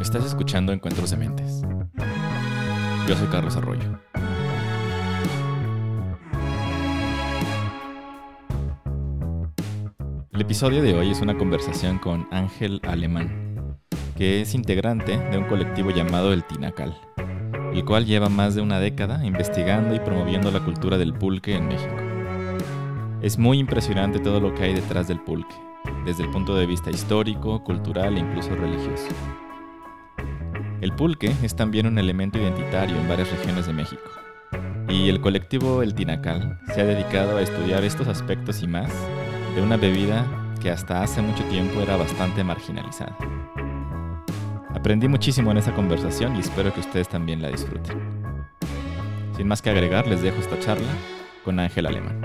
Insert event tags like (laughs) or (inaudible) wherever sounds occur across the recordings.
Estás escuchando Encuentros de Mentes. Yo soy Carlos Arroyo. El episodio de hoy es una conversación con Ángel Alemán, que es integrante de un colectivo llamado El Tinacal, el cual lleva más de una década investigando y promoviendo la cultura del pulque en México. Es muy impresionante todo lo que hay detrás del pulque, desde el punto de vista histórico, cultural e incluso religioso. El pulque es también un elemento identitario en varias regiones de México, y el colectivo El Tinacal se ha dedicado a estudiar estos aspectos y más de una bebida que hasta hace mucho tiempo era bastante marginalizada. Aprendí muchísimo en esa conversación y espero que ustedes también la disfruten. Sin más que agregar, les dejo esta charla con Ángel Alemán.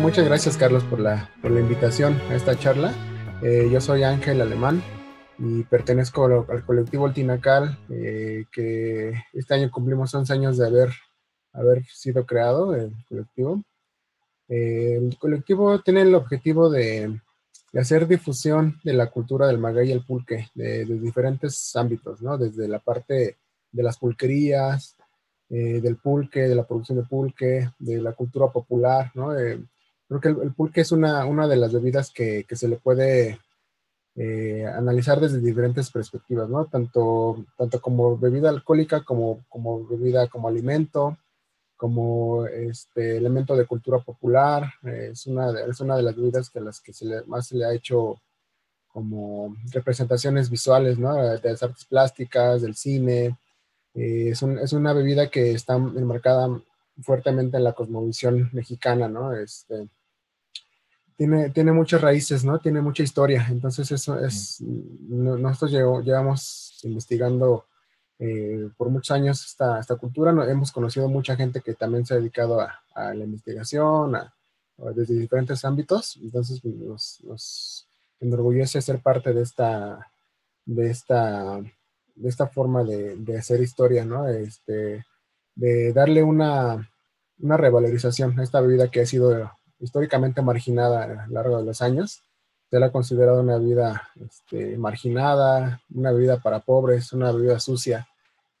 muchas gracias Carlos por la, por la invitación a esta charla. Eh, yo soy Ángel Alemán y pertenezco al colectivo El Tinacal, eh, que este año cumplimos 11 años de haber, haber sido creado, el colectivo. Eh, el colectivo tiene el objetivo de, hacer difusión de la cultura del maguey y el pulque, de, diferentes ámbitos, ¿no? Desde la parte de las pulquerías, eh, del pulque, de la producción de pulque, de la cultura popular, ¿no? creo que el, pulque es una, una de las bebidas que, que se le puede eh, analizar desde diferentes perspectivas, ¿no? Tanto, tanto como bebida alcohólica, como, como bebida como alimento, como este elemento de cultura popular. es, una de, es una de las bebidas que las que se le, más se le ha hecho como representaciones visuales, ¿no? De las artes plásticas, del cine. Eh, es, un, es, una bebida que está enmarcada fuertemente en la cosmovisión mexicana, ¿no? Este, tiene, muchas raíces, ¿no? Tiene mucha historia. Entonces, eso es, nosotros llevamos investigando eh, por muchos años esta, esta cultura. hemos conocido mucha gente que también se ha dedicado a, la investigación, desde diferentes ámbitos. Entonces, nos, enorgullece ser parte de esta, de esta, de esta forma de, de hacer historia, ¿no? Este, de darle una, una revalorización a esta bebida que ha sido históricamente marginada a lo largo de los años. Se la ha considerado una vida este, marginada, una vida para pobres, una vida sucia.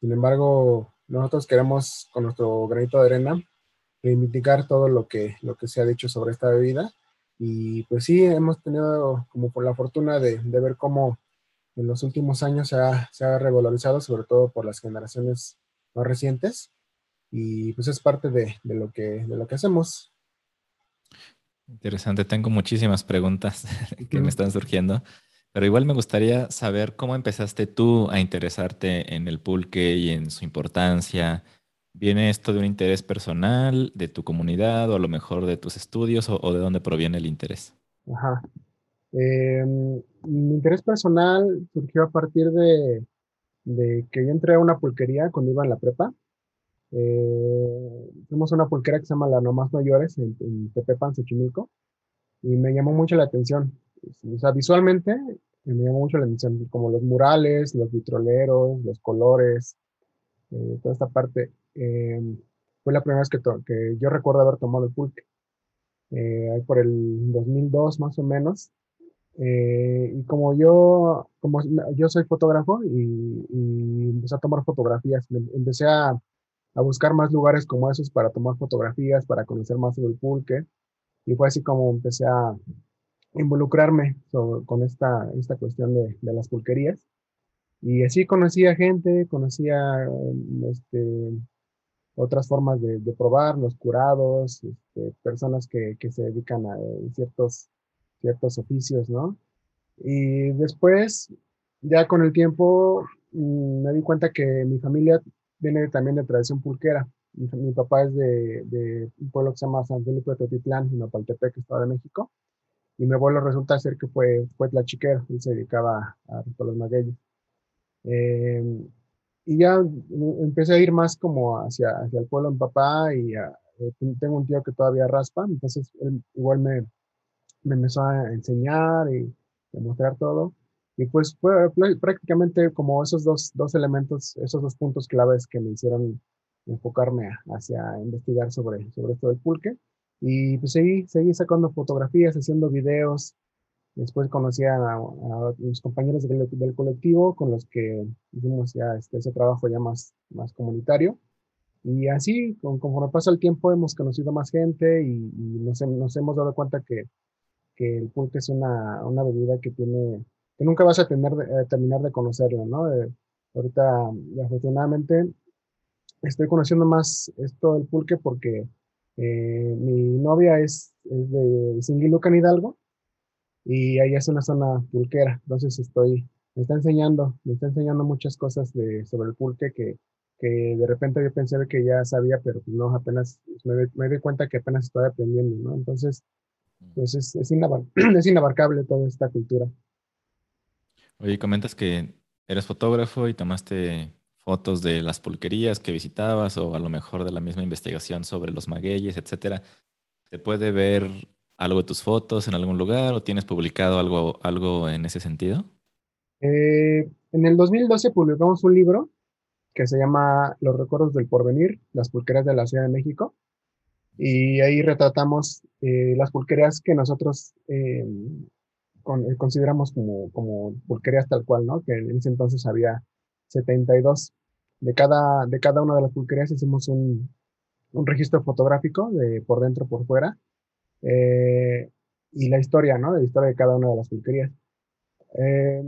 Sin embargo, nosotros queremos, con nuestro granito de arena, reivindicar todo lo que, lo que se ha dicho sobre esta bebida. Y pues sí, hemos tenido como por la fortuna de, de ver cómo en los últimos años se ha, se ha, revalorizado, sobre todo por las generaciones más recientes. Y pues es parte de, de, lo, que, de lo que hacemos. Interesante, tengo muchísimas preguntas (laughs) que me están surgiendo, pero igual me gustaría saber cómo empezaste tú a interesarte en el pulque y en su importancia. ¿Viene esto de un interés personal, de tu comunidad o a lo mejor de tus estudios o, de dónde proviene el interés? Ajá. Em, mi interés personal surgió a partir de, de que yo entré a una pulquería cuando iba en la prepa eh, a una pulquera que se llama La Nomás Mayores en, en Tepepan, Xochimilco, y me llamó mucho la atención. O sea, visualmente me llamó mucho la atención, como los murales, los vitroleros, los colores, eh, toda esta parte. Eh, fue la primera vez que, que, yo recuerdo haber tomado el pulque, eh, por el 2002 más o menos. Eh, y como yo, como yo soy fotógrafo y, y empecé a tomar fotografías, empecé a a buscar más lugares como esos para tomar fotografías, para conocer más sobre el pulque. Y fue así como empecé a involucrarme con esta, esta cuestión de, las pulquerías. Y así conocía gente, conocía este, otras formas de, de, probar, los curados, este, personas que, que, se dedican a ciertos, ciertos oficios, ¿no? Y después, ya con el tiempo, mm, me di cuenta que mi familia viene también de tradición pulquera. Mi, papá es de, de, un pueblo que se llama San Felipe de Totitlán, en Opaltepec, Estado de México. Y mi abuelo resulta ser que fue, fue tlachiquero, él se dedicaba a, los magueyes. Eh, y ya empecé a ir más como hacia, hacia el pueblo de mi papá y eh, tengo un tío que todavía raspa, entonces él igual me, me empezó a enseñar y a mostrar todo. Y pues fue prácticamente como esos dos, dos elementos, esos dos puntos claves que me hicieron enfocarme hacia investigar sobre, sobre esto del pulque. Y pues seguí, seguí sacando fotografías, haciendo videos. Después conocí a, mis compañeros del, colectivo con los que hicimos ya este, ese trabajo ya más, más comunitario. Y así, con, conforme pasa el tiempo, hemos conocido más gente y, nos, nos, hemos dado cuenta que, que el pulque es una, una, bebida que tiene, que nunca vas a tener, eh, terminar de conocerla, ¿no? Eh, ahorita, afortunadamente, estoy conociendo más esto del pulque porque eh, mi novia es, es de Singilucan Hidalgo y ahí es una zona pulquera, entonces estoy, me está enseñando, me está enseñando muchas cosas de, sobre el pulque que, que de repente yo pensé que ya sabía, pero pues no, apenas me, me doy cuenta que apenas estoy aprendiendo, ¿no? Entonces, pues es, es, (clears throat) es inabarcable toda esta cultura. Oye, comentas que eres fotógrafo y tomaste fotos de las pulquerías que visitabas o a lo mejor de la misma investigación sobre los magueyes, etcétera. ¿Se puede ver algo de tus fotos en algún lugar o tienes publicado algo, algo en ese sentido? Eh, en el 2012 publicamos un libro que se llama Los recuerdos del porvenir, las pulquerías de la Ciudad de México. Y ahí retratamos eh, las pulquerías que nosotros eh, consideramos como, como pulquerías tal cual, ¿no? Que en ese entonces había 72. De cada, de cada una de las pulquerías hicimos un, un registro fotográfico de por dentro, por fuera, eh, y la historia, ¿no? La historia de cada una de las pulquerías. Eh,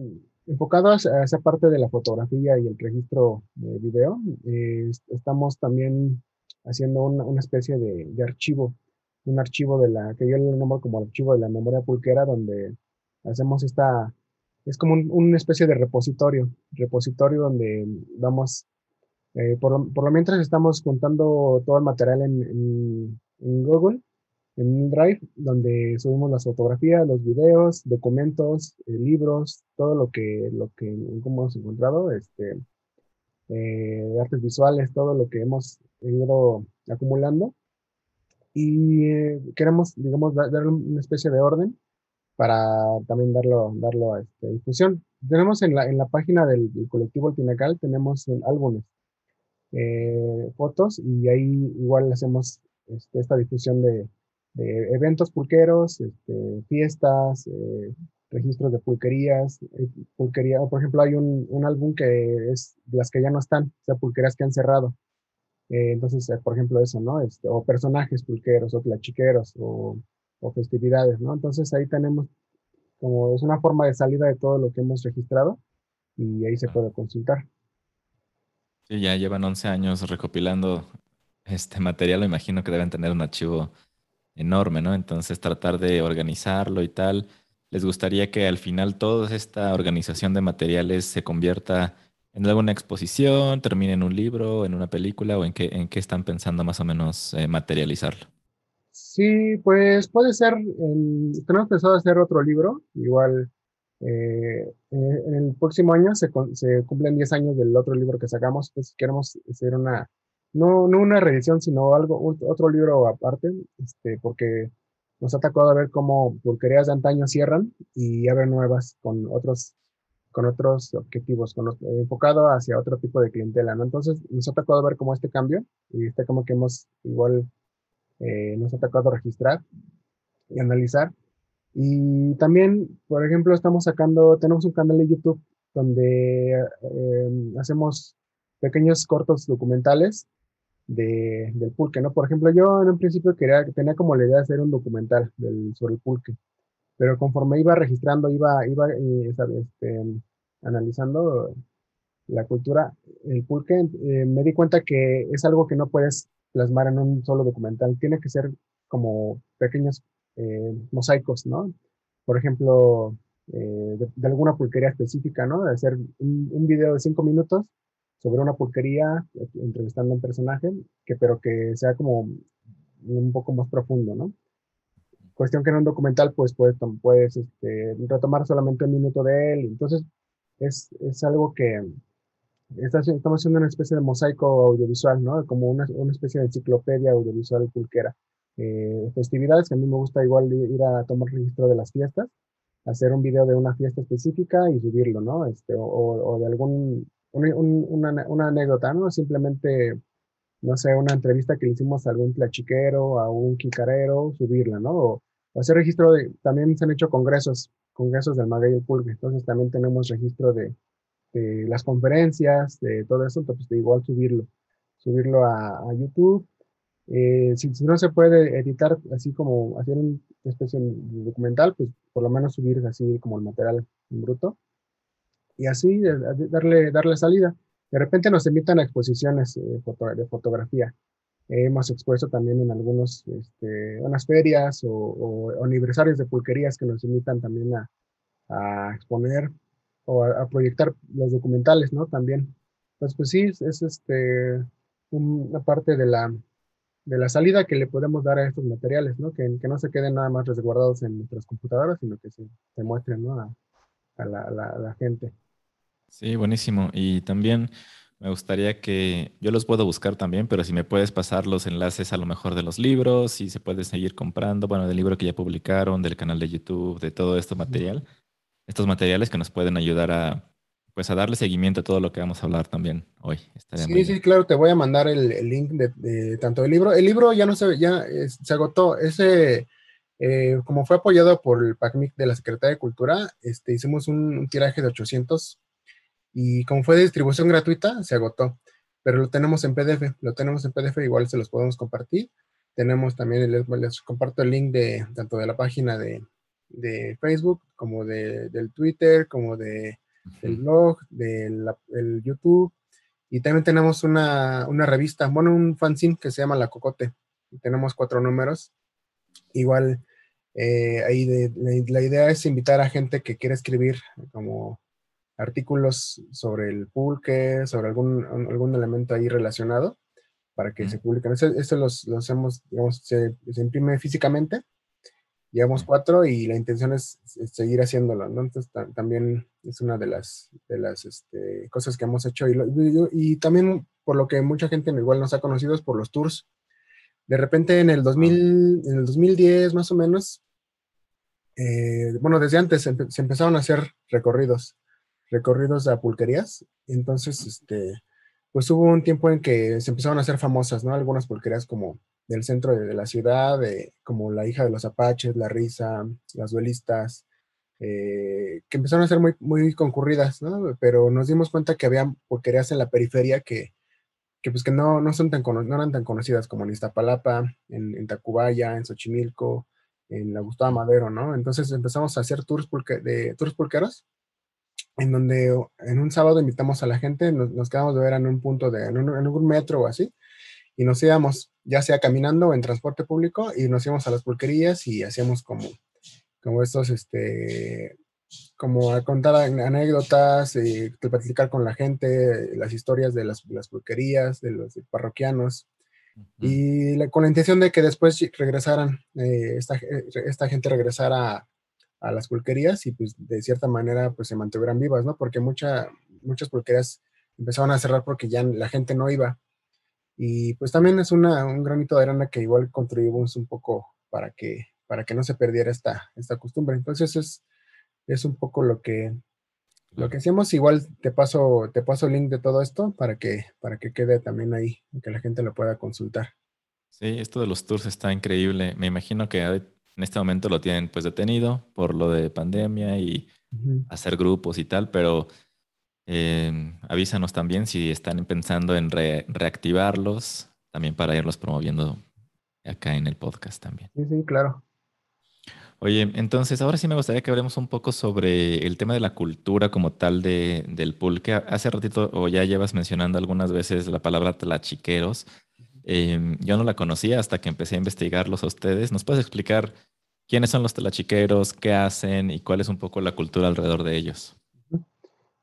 enfocados a esa parte de la fotografía y el registro de video, eh, estamos también haciendo una, una especie de, de, archivo, un archivo de la, que yo le nombro como archivo de la memoria pulquera, donde hacemos esta, es como un, una especie de repositorio, repositorio donde vamos, eh, por, por, lo mientras estamos juntando todo el material en, en, Google en un Drive donde subimos las fotografías, los videos, documentos, eh, libros, todo lo que, lo que hemos encontrado, este, eh, artes visuales, todo lo que hemos ido acumulando. Y queremos, digamos, darle una especie de orden para también darlo, darlo a este, difusión. Tenemos en la, en la página del, colectivo El Tinacal, tenemos álbumes, fotos, y ahí igual hacemos este, esta difusión de, eventos pulqueros, este, fiestas, eh, registros de pulquerías, eh, pulquería, por ejemplo, hay un, un, álbum que es las que ya no están, o sea, pulquerías que han cerrado. Eh, entonces, por ejemplo, eso, ¿no? Este, o personajes pulqueros, o tlachiqueros, o, o festividades, ¿no? Entonces ahí tenemos como es una forma de salida de todo lo que hemos registrado y ahí se puede consultar. Sí, ya llevan 11 años recopilando este material, imagino que deben tener un archivo enorme, ¿no? Entonces tratar de organizarlo y tal. ¿Les gustaría que al final toda esta organización de materiales se convierta en alguna exposición, termine en un libro, en una película o en qué, en qué están pensando más o menos eh, materializarlo? Sí, pues puede ser, tenemos pensado hacer otro libro, igual eh, en el próximo año se, se, cumplen 10 años del otro libro que sacamos, pues queremos hacer una, no, no una reedición, sino algo, otro libro aparte, este, porque nos ha tocado ver cómo pulquerías de antaño cierran y abren nuevas con otros, con otros objetivos, con, enfocado hacia otro tipo de clientela, ¿no? Entonces nos ha tocado ver cómo este cambio y este como que hemos igual, eh, nos ha tocado registrar y analizar. Y también, por ejemplo, estamos sacando, tenemos un canal de YouTube donde eh, hacemos pequeños cortos documentales de, del pulque, ¿no? Por ejemplo, yo en un principio quería, tenía como la idea de hacer un documental del, sobre el pulque, pero conforme iba registrando, iba, iba eh, este, analizando la cultura, el pulque, eh, me di cuenta que es algo que no puedes plasmar en un solo documental, tiene que ser como pequeños eh, mosaicos, ¿no? Por ejemplo, de, alguna pulquería específica, ¿no? De hacer un, video de cinco minutos sobre una pulquería, entrevistando a un personaje, que, pero que sea como un poco más profundo, ¿no? Cuestión que en un documental, pues puedes, puedes este, retomar solamente un minuto de él. Entonces, es, es algo que estamos haciendo una especie de mosaico audiovisual, ¿no? Como una, especie de enciclopedia audiovisual pulquera. Eh, festividades, que a mí me gusta igual ir a tomar registro de las fiestas, hacer un video de una fiesta específica y subirlo, ¿no? Este, o, o de algún una, anécdota, ¿no? Simplemente, no sé, una entrevista que le hicimos a algún plachiquero, a un quicarero, subirla, ¿no? O, hacer registro de, también se han hecho congresos congresos del maguey pulque. Entonces también tenemos registro de, las conferencias, de todo eso, entonces igual subirlo, subirlo a, YouTube. Eh, si, no se puede editar así como hacer una especie de documental, pues por lo menos subir así como el material en bruto y así darle, darle salida. De repente nos invitan a exposiciones eh, de fotografía. hemos expuesto también en algunos, este, unas ferias o, aniversarios de pulquerías que nos invitan también a, exponer o a, proyectar los documentales, ¿no? También. Entonces, pues sí, es, este, una parte de la, de la salida que le podemos dar a estos materiales, ¿no? Que, que no se queden nada más resguardados en nuestras computadoras, sino que se, se muestren, ¿no? A, a la, la gente. Sí, buenísimo. Y también me gustaría que yo los puedo buscar también, pero si me puedes pasar los enlaces a lo mejor de los libros, si se puede seguir comprando, bueno, del libro que ya publicaron, del canal de YouTube, de todo este material, estos materiales que nos pueden ayudar a, pues, a darle seguimiento a todo lo que vamos a hablar también hoy. sí, sí, claro, te voy a mandar el, link de, tanto del libro. El libro ya no se, ya se agotó. Ese, eh, como fue apoyado por el PACMIC de la Secretaría de Cultura, este, hicimos un, un tiraje de 800 y como fue de distribución gratuita, se agotó. Pero lo tenemos en PDF, lo tenemos en PDF, igual se los podemos compartir. Tenemos también, les, comparto el link de tanto de la página de, Facebook, como de, del Twitter, como de, del blog, del, YouTube. Y también tenemos una, revista, bueno, un fanzine que se llama La Cocote. tenemos cuatro números. Igual, eh, ahí la idea es invitar a gente que quiera escribir como artículos sobre el pulque, sobre algún, algún elemento ahí relacionado para que se publiquen. Esto, los, los, hacemos, digamos, se, imprime físicamente. Llevamos cuatro y la intención es, seguir haciéndolo, ¿no? Entonces también es una de las, de las este, cosas que hemos hecho. Y, también por lo que mucha gente igual nos ha conocido es por los tours. De repente en el, 2000, en el 2010 más o menos, eh, bueno, desde antes se empezaron a hacer recorridos recorridos a pulquerías. Entonces, este, pues hubo un tiempo en que se empezaron a hacer famosas, ¿no? Algunas pulquerías como del centro de, la ciudad, como la hija de los apaches, la risa, las duelistas, eh, que empezaron a ser muy, muy concurridas, ¿no? Pero nos dimos cuenta que había pulquerías en la periferia que, que pues que no, no, son tan, no eran tan conocidas como en Iztapalapa, en, en Tacubaya, en Xochimilco, en la Gustavo Madero, ¿no? Entonces empezamos a hacer tours, pulque, de, tours pulqueros en donde en un sábado invitamos a la gente, nos, quedamos de ver en un punto de, en un, metro o así, y nos íbamos ya sea caminando o en transporte público y nos íbamos a las pulquerías y hacíamos como, como estos, este, como a contar anécdotas, y platicar con la gente, las historias de las, las pulquerías, de los parroquianos, y con la intención de que después regresaran, eh, esta, eh, esta gente regresara a las pulquerías y pues de cierta manera pues se mantuvieran vivas, ¿no? Porque mucha, muchas pulquerías empezaron a cerrar porque ya la gente no iba. Y pues también es una, un granito de arena que igual contribuimos un poco para que, para que no se perdiera esta, esta costumbre. Entonces es, es un poco lo que, lo que hacemos. Igual te paso, te paso el link de todo esto para que, para que quede también ahí, que la gente lo pueda consultar. Sí, esto de los tours está increíble. Me imagino que en este momento lo tienen pues detenido por lo de pandemia y hacer grupos y tal, pero eh, avísanos también si están pensando en reactivarlos, también para irlos promoviendo acá en el podcast también. Sí, sí, claro. Oye, entonces ahora sí me gustaría que hablemos un poco sobre el tema de la cultura como tal de, del pulque. Hace ratito, o ya llevas mencionando algunas veces la palabra tlachiqueros. Em, yo no la conocía hasta que empecé a investigarlos a ustedes. ¿Nos puedes explicar quiénes son los tlachiqueros, qué hacen y cuál es un poco la cultura alrededor de ellos?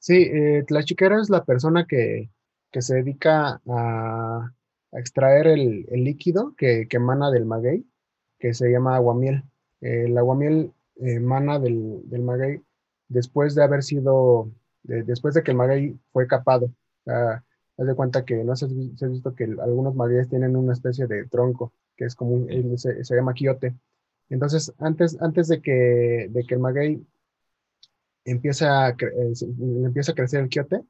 Sí, eh, tlachiquero es la persona que, se dedica a, extraer el, líquido que, emana del maguey, que se llama aguamiel. el aguamiel emana del, maguey después de haber sido, después de que el maguey fue capado haz de cuenta que no sé si has visto que algunos magueyes tienen una especie de tronco, que es como un, se, llama quiote. Entonces, antes, antes de, que, de que el maguey empiece a, eh, empiece a crecer el quiote,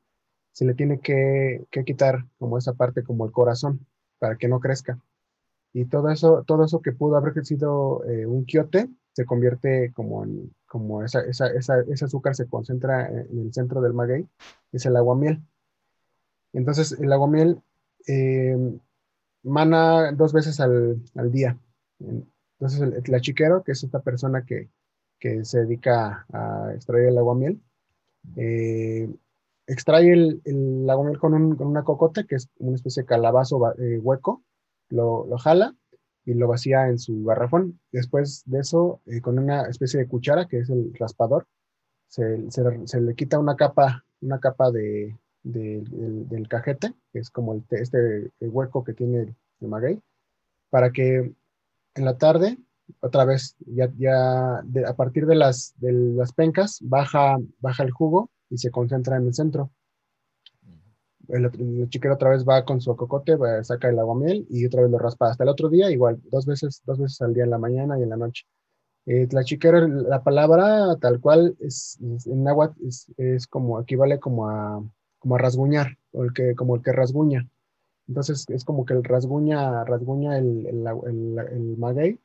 se le tiene que, quitar como esa parte, como el corazón, para que no crezca. Y todo eso, todo eso que pudo haber sido eh, un quiote, se convierte como en, como esa, esa, esa, ese azúcar se concentra en el centro del maguey, es el aguamiel. Entonces, el aguamiel eh, mana dos veces al, al día. Entonces, el, chiquero, que es esta persona que, que se dedica a extraer el aguamiel, eh, extrae el, el aguamiel con, un, con, una cocote, que es una especie de calabazo eh, hueco, lo, lo, jala y lo vacía en su garrafón. Después de eso, eh, con una especie de cuchara, que es el raspador, se, se, le quita una capa, una capa de, de, del, cajete, que es como el, este hueco que tiene el maguey, para que en la tarde, otra vez, ya, ya a partir de las, de las pencas, baja, baja el jugo y se concentra en el centro. El, el chiquero otra vez va con su cocote, saca el aguamiel y otra vez lo raspa. Hasta el otro día, igual, dos veces, dos veces al día, en la mañana y en la noche. Eh, la chiquera, la palabra tal cual es, en náhuatl es, es, como, equivale como a, como a rasguñar, o el que, como el que rasguña. Entonces es como que el rasguña, rasguña el, el, el, maguey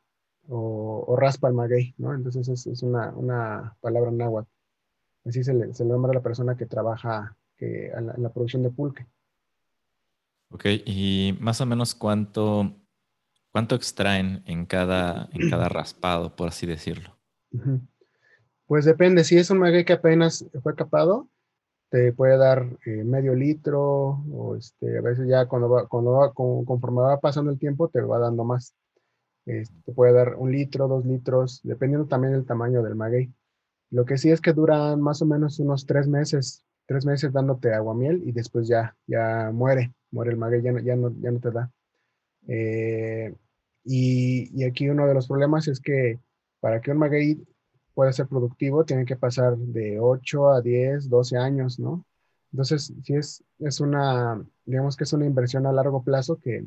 o, raspa el maguey, ¿no? Entonces es, es una, una, palabra náhuatl. Así se le, se le nombra a la persona que trabaja que, en, la, producción de pulque. Ok, y más o menos cuánto, cuánto extraen en cada, en cada raspado, por así decirlo. Pues depende, si es un maguey que apenas fue capado, te puede dar eh, medio litro o este, a veces ya cuando va, cuando va, conforme va pasando el tiempo te va dando más. Te puede dar un litro, dos litros, dependiendo también del tamaño del maguey. Lo que sí es que duran más o menos unos tres meses, tres meses dándote aguamiel y después ya, ya muere, muere el maguey, ya no, ya no, ya no te da. Eh, y, y, aquí uno de los problemas es que para que un maguey puede ser productivo, tiene que pasar de 8 a 10, 12 años, ¿no? Entonces, sí es, es una, digamos que es una inversión a largo plazo que,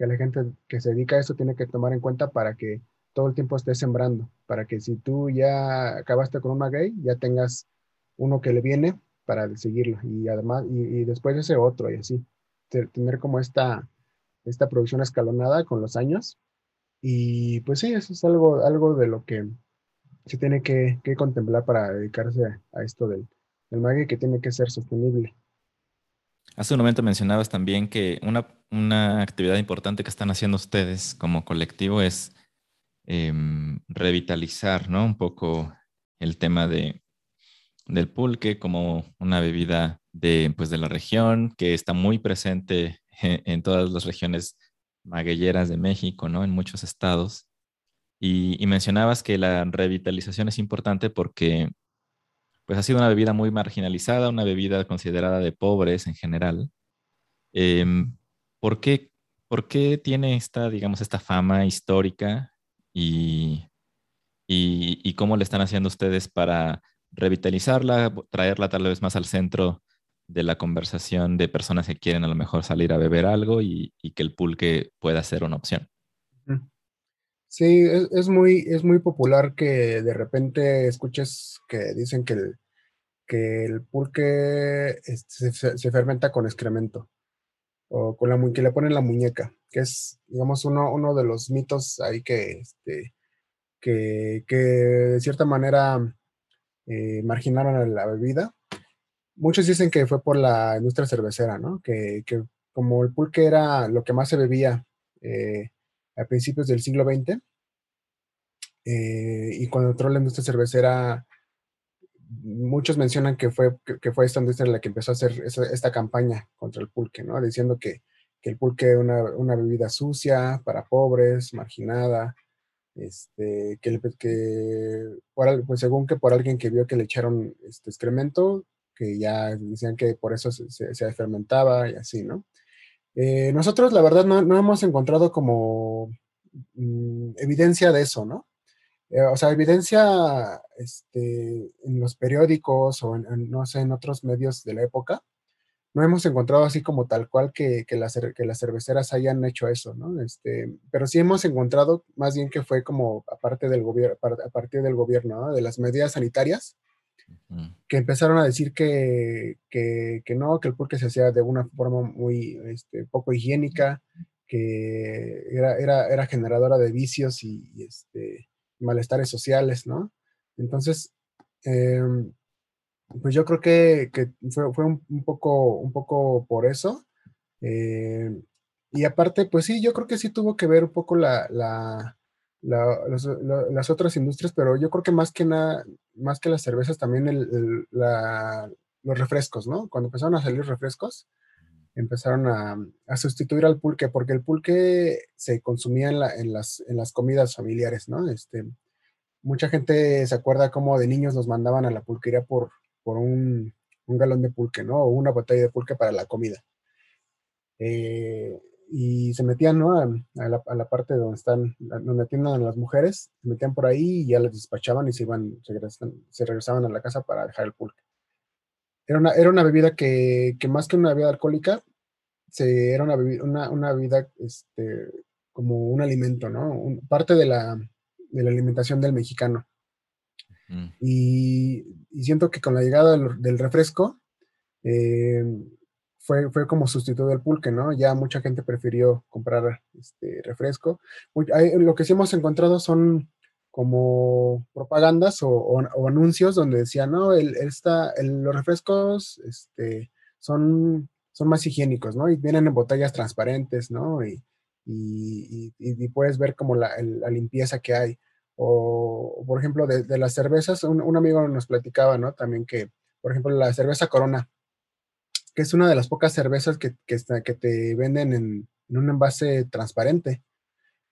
que la gente que se dedica a eso tiene que tomar en cuenta para que todo el tiempo estés sembrando, para que si tú ya acabaste con un maguey, ya tengas uno que le viene para seguirlo y además, y, y después ese otro y así, tener como esta, esta producción escalonada con los años. Y pues sí, eso es algo, algo de lo que se tiene que, contemplar para dedicarse a, esto del, del que tiene que ser sostenible. Hace un momento mencionabas también que una, una actividad importante que están haciendo ustedes como colectivo es em, revitalizar ¿no? un poco el tema de, del pulque como una bebida de, pues, de la región que está muy presente (laughs) en, todas las regiones maguilleras de México, ¿no? en muchos estados. Y, mencionabas que la revitalización es importante porque pues ha sido una bebida muy marginalizada, una bebida considerada de pobres en general. Em, ¿por, qué, ¿Por qué tiene esta, digamos, esta fama histórica y, cómo le están haciendo ustedes para revitalizarla, traerla tal vez más al centro de la conversación de personas que quieren a lo mejor salir a beber algo y, y que el pulque pueda ser una opción? Sí, es, muy, es muy popular que de repente escuches que dicen que el, que el pulque este, se, fermenta con excremento o con la que le ponen la muñeca, que es, digamos, uno, uno de los mitos ahí que, este, que, que de cierta manera eh, marginaron a la bebida. Muchos dicen que fue por la industria cervecera, ¿no? Que, que como el pulque era lo que más se bebía eh, a principios del siglo XX. Eh, y cuando entró la industria cervecera, muchos mencionan que fue, que, fue esta industria la que empezó a hacer esta campaña contra el pulque, ¿no? Diciendo que, que el pulque era una, una, bebida sucia, para pobres, marginada, este, que, pues según que por alguien que vio que le echaron este excremento, que ya decían que por eso se, se, fermentaba y así, ¿no? Eh, nosotros, la verdad, no, hemos encontrado como mm, evidencia de eso, ¿no? Eh, o sea, evidencia este, en los periódicos o en, no sé, en otros medios de la época, no hemos encontrado así como tal cual que, que, las, que las cerveceras hayan hecho eso, ¿no? Este, pero sí hemos encontrado más bien que fue como aparte del gobierno, a partir del gobierno, ¿no? De las medidas sanitarias, que empezaron a decir que, que, que, no, que el pulque se hacía de una forma muy este, poco higiénica, que era, era, era generadora de vicios y, este, malestares sociales, ¿no? Entonces, em, pues yo creo que, fue, un, poco, un poco por eso. Em, y aparte, pues sí, yo creo que sí tuvo que ver un poco la, las otras industrias, pero yo creo que más que nada, más que las cervezas, también los refrescos, ¿no? Cuando empezaron a salir refrescos, empezaron a, sustituir al pulque, porque el pulque se consumía en, las, en las comidas familiares, ¿no? Este, mucha gente se acuerda cómo de niños nos mandaban a la pulquería por, por un, galón de pulque, ¿no? O una botella de pulque para la comida. Eh, y se metían, ¿no? A, la, parte donde están, donde atienden a las mujeres, se metían por ahí y ya les despachaban y se iban, se regresaban, a la casa para dejar el pulque. Era una, era una bebida que, que más que una bebida alcohólica, se, era una bebida, una, bebida este, como un alimento, ¿no? parte de la, de la, alimentación del mexicano. Y, siento que con la llegada del, refresco, eh, fue, fue como sustituto del pulque, ¿no? Ya mucha gente prefirió comprar este refresco. lo que sí hemos encontrado son como propagandas o, anuncios donde decían, no, el, está, los refrescos este, son, son más higiénicos, ¿no? Y vienen en botellas transparentes, ¿no? Y, y, puedes ver como la, limpieza que hay. O, por ejemplo, de, las cervezas, un, amigo nos platicaba, ¿no? También que, por ejemplo, la cerveza Corona, que es una de las pocas cervezas que, que, que te venden en, en, un envase transparente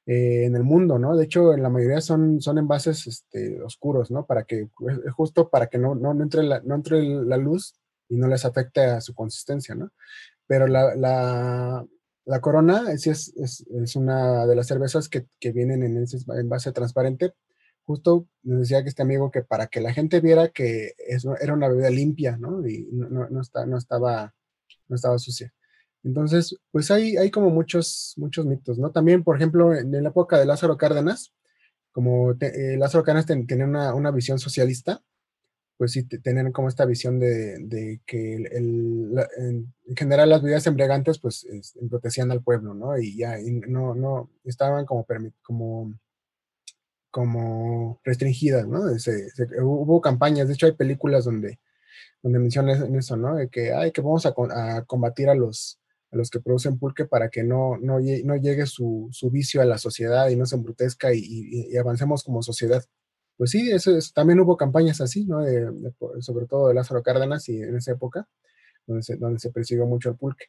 eh, en el mundo, ¿no? De hecho, en la mayoría son, son envases este, oscuros, ¿no? Para que, justo para que no, no, entre la, no entre la luz y no les afecte a su consistencia, ¿no? Pero la, la, Corona sí es, es, es, una de las cervezas que, que vienen en ese envase transparente. Justo nos decía que este amigo que para que la gente viera que era una bebida limpia, ¿no? Y no, no, no, está, no estaba no estaba sucia. Entonces, pues hay, hay como muchos, muchos mitos, ¿no? También, por ejemplo, en, la época de Lázaro Cárdenas, como eh, Lázaro Cárdenas tenía una, visión socialista, pues sí, tenían como esta visión de, que en general las bebidas embriagantes, pues, embrutecían al pueblo, ¿no? Y ya, no, no, estaban como, como, como restringidas, ¿no? hubo campañas, de hecho hay películas donde donde mencionan eso, ¿no? De que, ay, que vamos a, combatir a los, a los que producen pulque para que no, no, llegue su, vicio a la sociedad y no se embrutezca y, avancemos como sociedad. Pues sí, eso, también hubo campañas así, ¿no? sobre todo de Lázaro Cárdenas y en esa época, donde se, donde se persiguió mucho el pulque.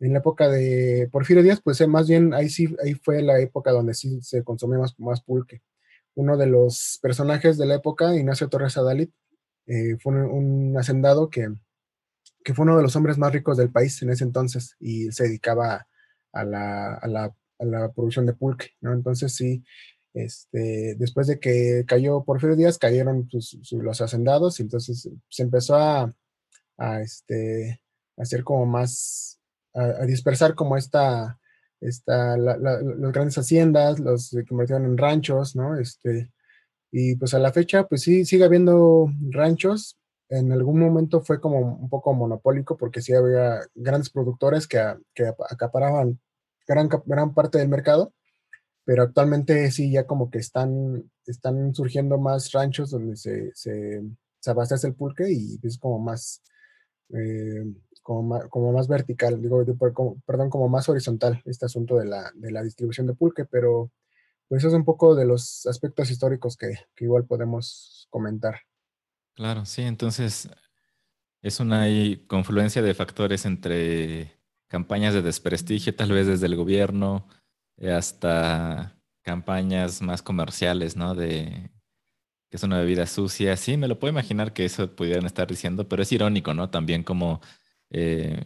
En la época de Porfirio Díaz, pues eh, más bien ahí sí, ahí fue la época donde sí se consumió más, más pulque. Uno de los personajes de la época, Ignacio Torres Adalit, eh, fue un, hacendado que, que, fue uno de los hombres más ricos del país en ese entonces y se dedicaba a la, a la, a la producción de pulque, ¿no? Entonces sí, este, después de que cayó Porfirio Díaz, cayeron los hacendados y entonces se empezó a, a este, hacer como más, a, dispersar como esta, esta las grandes haciendas, los se convirtieron en ranchos, ¿no? Este, y pues a la fecha, pues sí, sigue habiendo ranchos. En algún momento fue como un poco monopólico porque sí había grandes productores que, que acaparaban gran, gran parte del mercado, pero actualmente sí ya como que están, están surgiendo más ranchos donde se, se, se abastece el pulque y es como más, eh, como, más vertical, digo, perdón, como más horizontal este asunto de la, de la distribución de pulque, pero pues eso es un poco de los aspectos históricos que, igual podemos comentar. Claro, sí, entonces es una confluencia de factores entre campañas de desprestigio, tal vez desde el gobierno, eh, hasta campañas más comerciales, ¿no? De que es una bebida sucia. Sí, me lo puedo imaginar que eso pudieran estar diciendo, pero es irónico, ¿no? También como eh,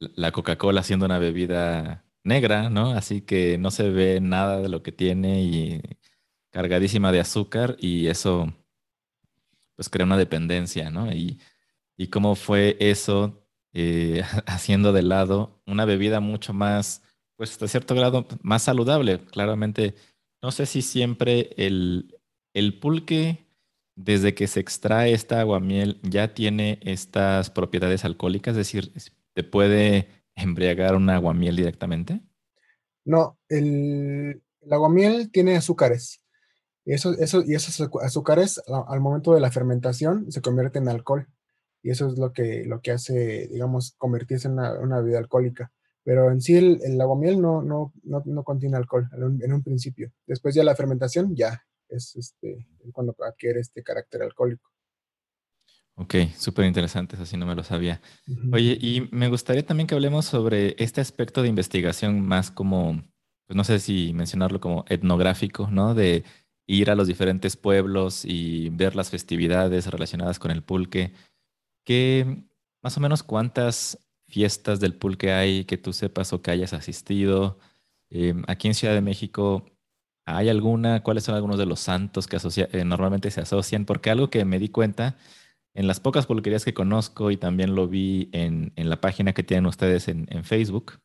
la Coca-Cola siendo una bebida negra, ¿no? Así que no se ve nada de lo que tiene y cargadísima de azúcar y eso pues crea una dependencia, ¿no? Y, cómo fue eso eh, (laughs) haciendo de lado una bebida mucho más, pues hasta cierto grado, más saludable. Claramente, no sé si siempre el, el pulque, desde que se extrae esta aguamiel, ya tiene estas propiedades alcohólicas, es decir, te puede embriagar un aguamiel directamente? No, el, aguamiel tiene azúcares. Y esos azúcares al momento de la fermentación se convierten en alcohol. Y eso es lo que, lo que hace, digamos, convertirse en una, bebida alcohólica. Pero en sí el, el aguamiel no, no, no, no, contiene alcohol en un, principio. Después ya la fermentación ya es este, cuando adquiere este carácter alcohólico. Ok, súper interesante, eso sí no me lo sabía. Oye, y me gustaría también que hablemos sobre este aspecto de investigación más como, pues no sé si mencionarlo como etnográfico, ¿no? De ir a los diferentes pueblos y ver las festividades relacionadas con el pulque. ¿Qué, más o menos cuántas fiestas del pulque hay que tú sepas o que hayas asistido? Em, aquí en Ciudad de México, ¿hay alguna? ¿Cuáles son algunos de los santos que eh, normalmente se asocian? Porque algo que me di cuenta en las pocas pulquerías que conozco y también lo vi en, la página que tienen ustedes en, Facebook,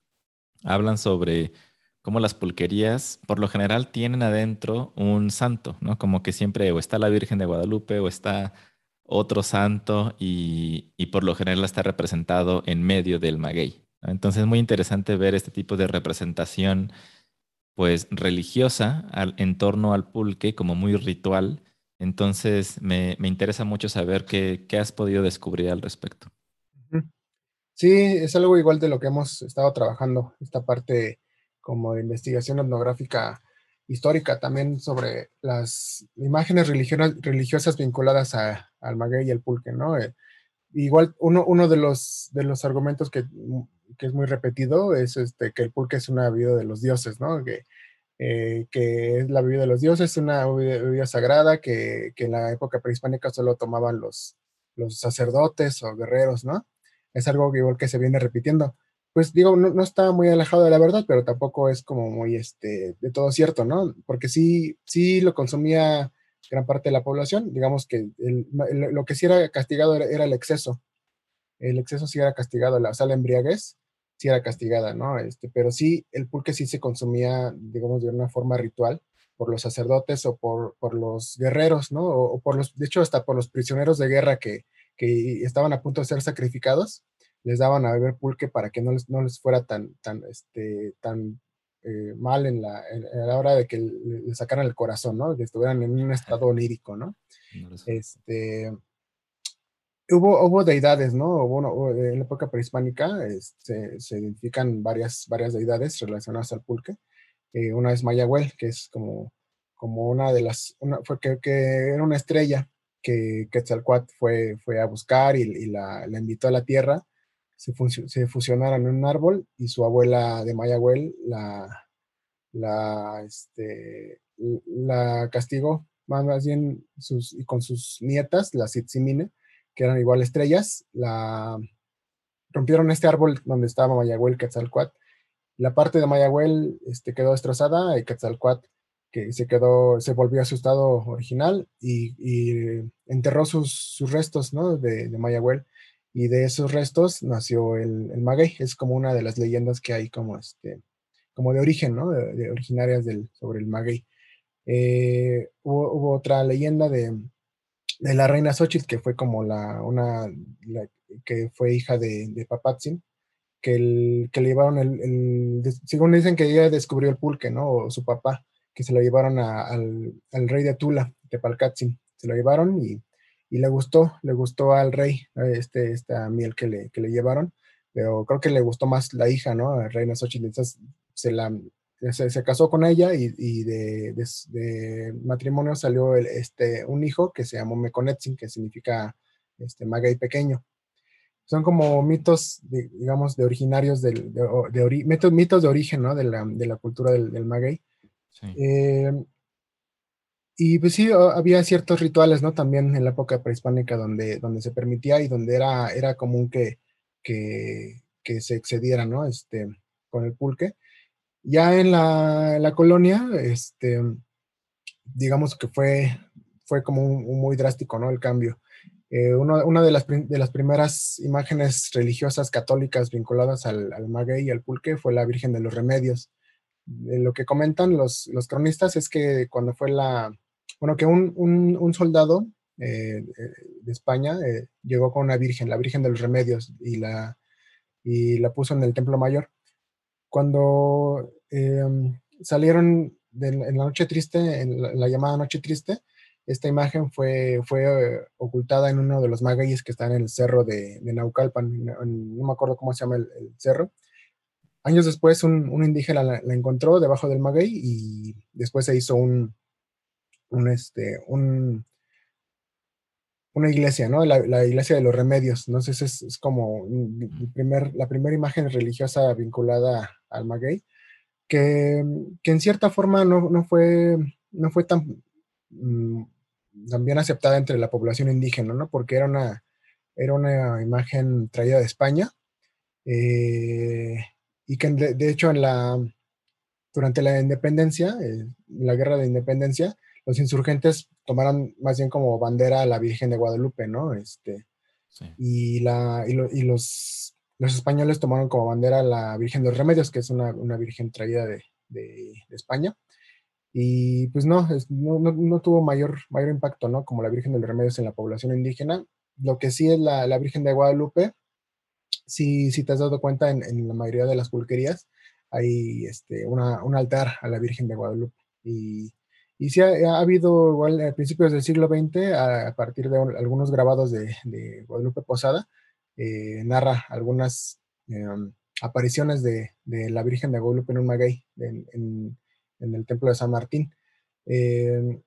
hablan sobre cómo las pulquerías por lo general tienen adentro un santo, ¿no? Como que siempre o está la Virgen de Guadalupe o está otro santo y, por lo general está representado en medio del maguey. Entonces es muy interesante ver este tipo de representación pues religiosa en torno al pulque como muy ritual entonces, me, interesa mucho saber qué, has podido descubrir al respecto. Sí, es algo igual de lo que hemos estado trabajando, esta parte como de investigación etnográfica histórica también sobre las imágenes religiosas vinculadas al maguey y al pulque, ¿no? Eh, igual uno, uno de, los, de los argumentos que, es muy repetido es este, que el pulque es una vida de los dioses, ¿no? Que eh, que es la bebida de los dioses, una bebida sagrada que, en la época prehispánica solo tomaban los, los sacerdotes o guerreros, ¿no? Es algo que igual que se viene repitiendo. Pues digo, no, está muy alejado de la verdad, pero tampoco es como muy este, de todo cierto, ¿no? Porque sí, sí lo consumía gran parte de la población, digamos que lo que sí era castigado era, el exceso. El exceso sí era castigado, la, sala embriaguez sí era castigada, ¿no? Este, pero sí, el pulque sí se consumía, digamos, de una forma ritual por los sacerdotes o por, por los guerreros, ¿no? O, por los, de hecho, hasta por los prisioneros de guerra que, que, estaban a punto de ser sacrificados, les daban a beber pulque para que no les, no les fuera tan, tan, este, tan eh, mal en la, en, la, hora de que le, sacaran el corazón, ¿no? Que estuvieran en un estado onírico, ¿no? este, Hubo, deidades, ¿no? en la época prehispánica este, se identifican varias, varias deidades relacionadas al pulque. Eh, una es Mayahuel, que es como, como una de las, una, fue que, era una estrella que Quetzalcoatl fue, fue a buscar y, la, invitó a la tierra. Se, fusionaron en un árbol y su abuela de Mayahuel la, la, este, la castigó, más bien sus, y con sus nietas, la Sitzimine, que eran igual estrellas, la rompieron este árbol donde estaba Mayahuel Quetzalcoatl. La parte de Mayahuel este, quedó destrozada y Quetzalcoatl que se quedó, se volvió a su estado original y, enterró sus, restos ¿no? de, de, Mayahuel. Y de esos restos nació el, el, maguey. Es como una de las leyendas que hay como, este, como de origen, ¿no? de, originarias del, sobre el maguey. Eh, hubo, otra leyenda de, de la reina Xochitl, que fue como la, una, que fue hija de, de Papatzin, que, el, que le llevaron el, según dicen que ella descubrió el pulque, ¿no? O su papá, que se lo llevaron al, al, rey de Tula, de Palcatzin, se lo llevaron y, y, le gustó, le gustó al rey este, esta miel que le, que le llevaron, pero creo que le gustó más la hija, ¿no? La reina Xochitl, entonces se la, se, casó con ella y, de, matrimonio salió este, un hijo que se llamó Mekonetzin, que significa este, maguey pequeño. Son como mitos, digamos, de originarios, del, de, mitos, mitos, de origen ¿no? de, la, cultura del, del maguey. Eh, y pues sí, había ciertos rituales, ¿no? También en la época prehispánica donde, donde se permitía y donde era, era común que, que, que se excediera, ¿no? Este, con el pulque. Ya en la, colonia, este, digamos que fue, fue como muy drástico, ¿no? El cambio. Eh, una de las, de las primeras imágenes religiosas católicas vinculadas al, al maguey y al pulque fue la Virgen de los Remedios. lo que comentan los, los cronistas es que cuando fue la, bueno, que un, un, soldado eh, de España eh, llegó con una virgen, la Virgen de los Remedios, y la, y la puso en el Templo Mayor cuando em, salieron la noche triste, en la, llamada noche triste, esta imagen fue, fue ocultada en uno de los magueyes que están en el cerro de, Naucalpan, no, me acuerdo cómo se llama el, cerro. Años después un, indígena la, encontró debajo del maguey y después se hizo un, un, este, un, una iglesia, ¿no? La, iglesia de los remedios. sé, es, es como primer, la primera imagen religiosa vinculada al maguey, que, que en cierta forma no, no, fue, no fue tan, mm, bien aceptada entre la población indígena, ¿no? Porque era una, era una imagen traída de España eh, y que de, hecho en la, durante la independencia, eh, la guerra de independencia, los insurgentes tomaron más bien como bandera a la Virgen de Guadalupe, ¿no? Este, y, la, y, los, los, españoles tomaron como bandera a la Virgen de los Remedios, que es una, una virgen traída de, de, España. Y pues no, no, no, tuvo mayor, mayor impacto, ¿no? Como la Virgen de los Remedios en la población indígena. Lo que sí es la, la Virgen de Guadalupe, si, si te has dado cuenta en, en, la mayoría de las pulquerías, hay este, una, un altar a la Virgen de Guadalupe. Y, y sí ha, habido, igual a principios del siglo XX, a, partir de algunos grabados de, Guadalupe Posada, eh, narra algunas em, apariciones de, la Virgen de Guadalupe en un maguey en, el templo de San Martín. Em,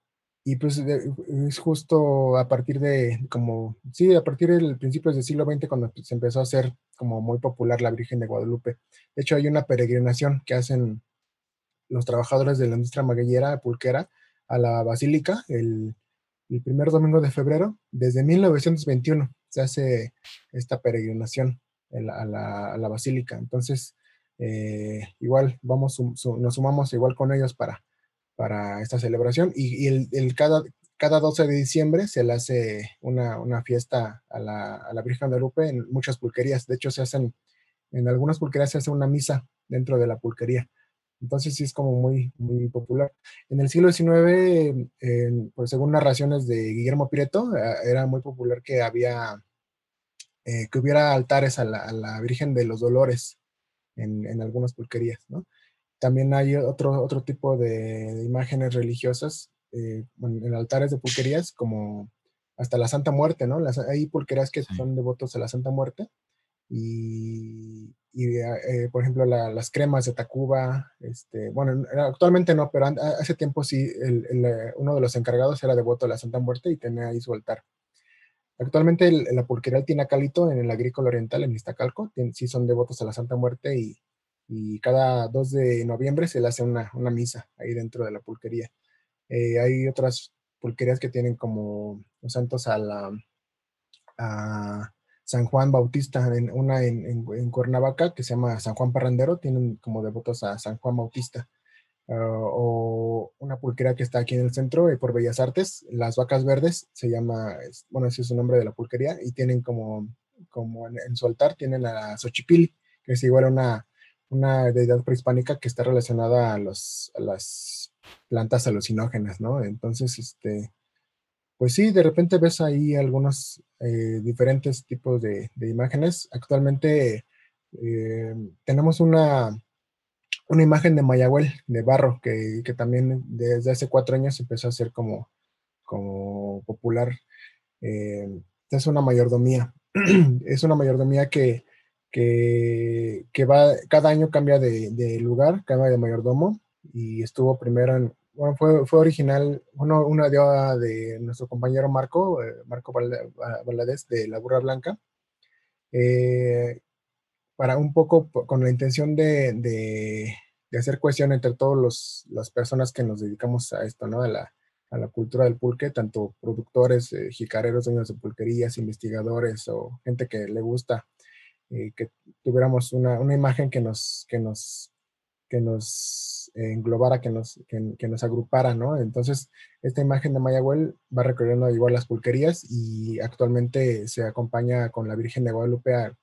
y pues es justo a partir de, como, sí, a partir del principios del siglo XX cuando se empezó a hacer como muy popular la Virgen de Guadalupe. De hecho, hay una peregrinación que hacen los trabajadores de la industria magueyera pulquera a la basílica el, primer domingo de febrero. Desde 1921 se hace esta peregrinación a la, basílica. Entonces, eh, igual vamos, nos sumamos igual con ellos para, para esta celebración. Y, el, cada, cada 12 de diciembre se le hace una, fiesta a la, a la, Virgen de Lupe en muchas pulquerías. De hecho, se hacen, en algunas pulquerías se hace una misa dentro de la pulquería. Entonces sí es como muy, muy popular. En el siglo XIX, pues según narraciones de Guillermo Prieto, eh, era muy popular que había, eh, que hubiera altares a la, Virgen de los Dolores en, algunas pulquerías, ¿no? También hay otro, otro tipo de, imágenes religiosas eh, en altares de pulquerías, como hasta la Santa Muerte, ¿no? Las, hay pulquerías que son devotos a la Santa Muerte y, eh, por ejemplo, las cremas de Tacuba, este, bueno, actualmente no, pero hace tiempo sí, eh, uno de los encargados era devoto a la Santa Muerte y tenía ahí su altar. Actualmente la pulquería El Tinacalito en el Agrícola Oriental, en Iztacalco, sí son devotos a la Santa Muerte y, cada 2 de noviembre se le hace una, misa ahí dentro de la pulquería. Eh, hay otras pulquerías que tienen como los santos a la... A, San Juan Bautista, en, una en, Cuernavaca que se llama San Juan Parrandero, tienen como devotos a San Juan Bautista. Ah, o una pulquería que está aquí en el centro, eh, por Bellas Artes, Las Vacas Verdes, se llama, bueno, ese es el nombre de la pulquería, y tienen como, como en, su altar, tienen a la Xochipilli, que es igual una, una deidad prehispánica que está relacionada a, los, a las plantas alucinógenas, ¿no? Entonces, este, pues sí, de repente ves ahí algunos eh, diferentes tipos de, imágenes. Actualmente eh, tenemos una, una imagen de Mayahuel, de barro, que, también desde hace cuatro años empezó a ser como, como popular. Eh, es una mayordomía. (clears throat) es una mayordomía que, que, va, cada año cambia de, de lugar, cambia de mayordomo y estuvo primero en, bueno, fue, original, una idea de nuestro compañero Marco, eh, Marco Valadez de La Burra Blanca, eh, para un poco con la intención de, hacer cuestión entre todas las personas que nos dedicamos a esto, ¿no? A la, a la cultura del pulque, tanto productores, eh, jicareros, dueños de pulquerías, investigadores o gente que le gusta que tuviéramos una, una imagen que nos, que nos que nos englobara, que nos, que, nos agrupara, ¿no? Entonces, esta imagen de Mayahuel va recorriendo igual las pulquerías y actualmente se acompaña con la Virgen de Guadalupe a,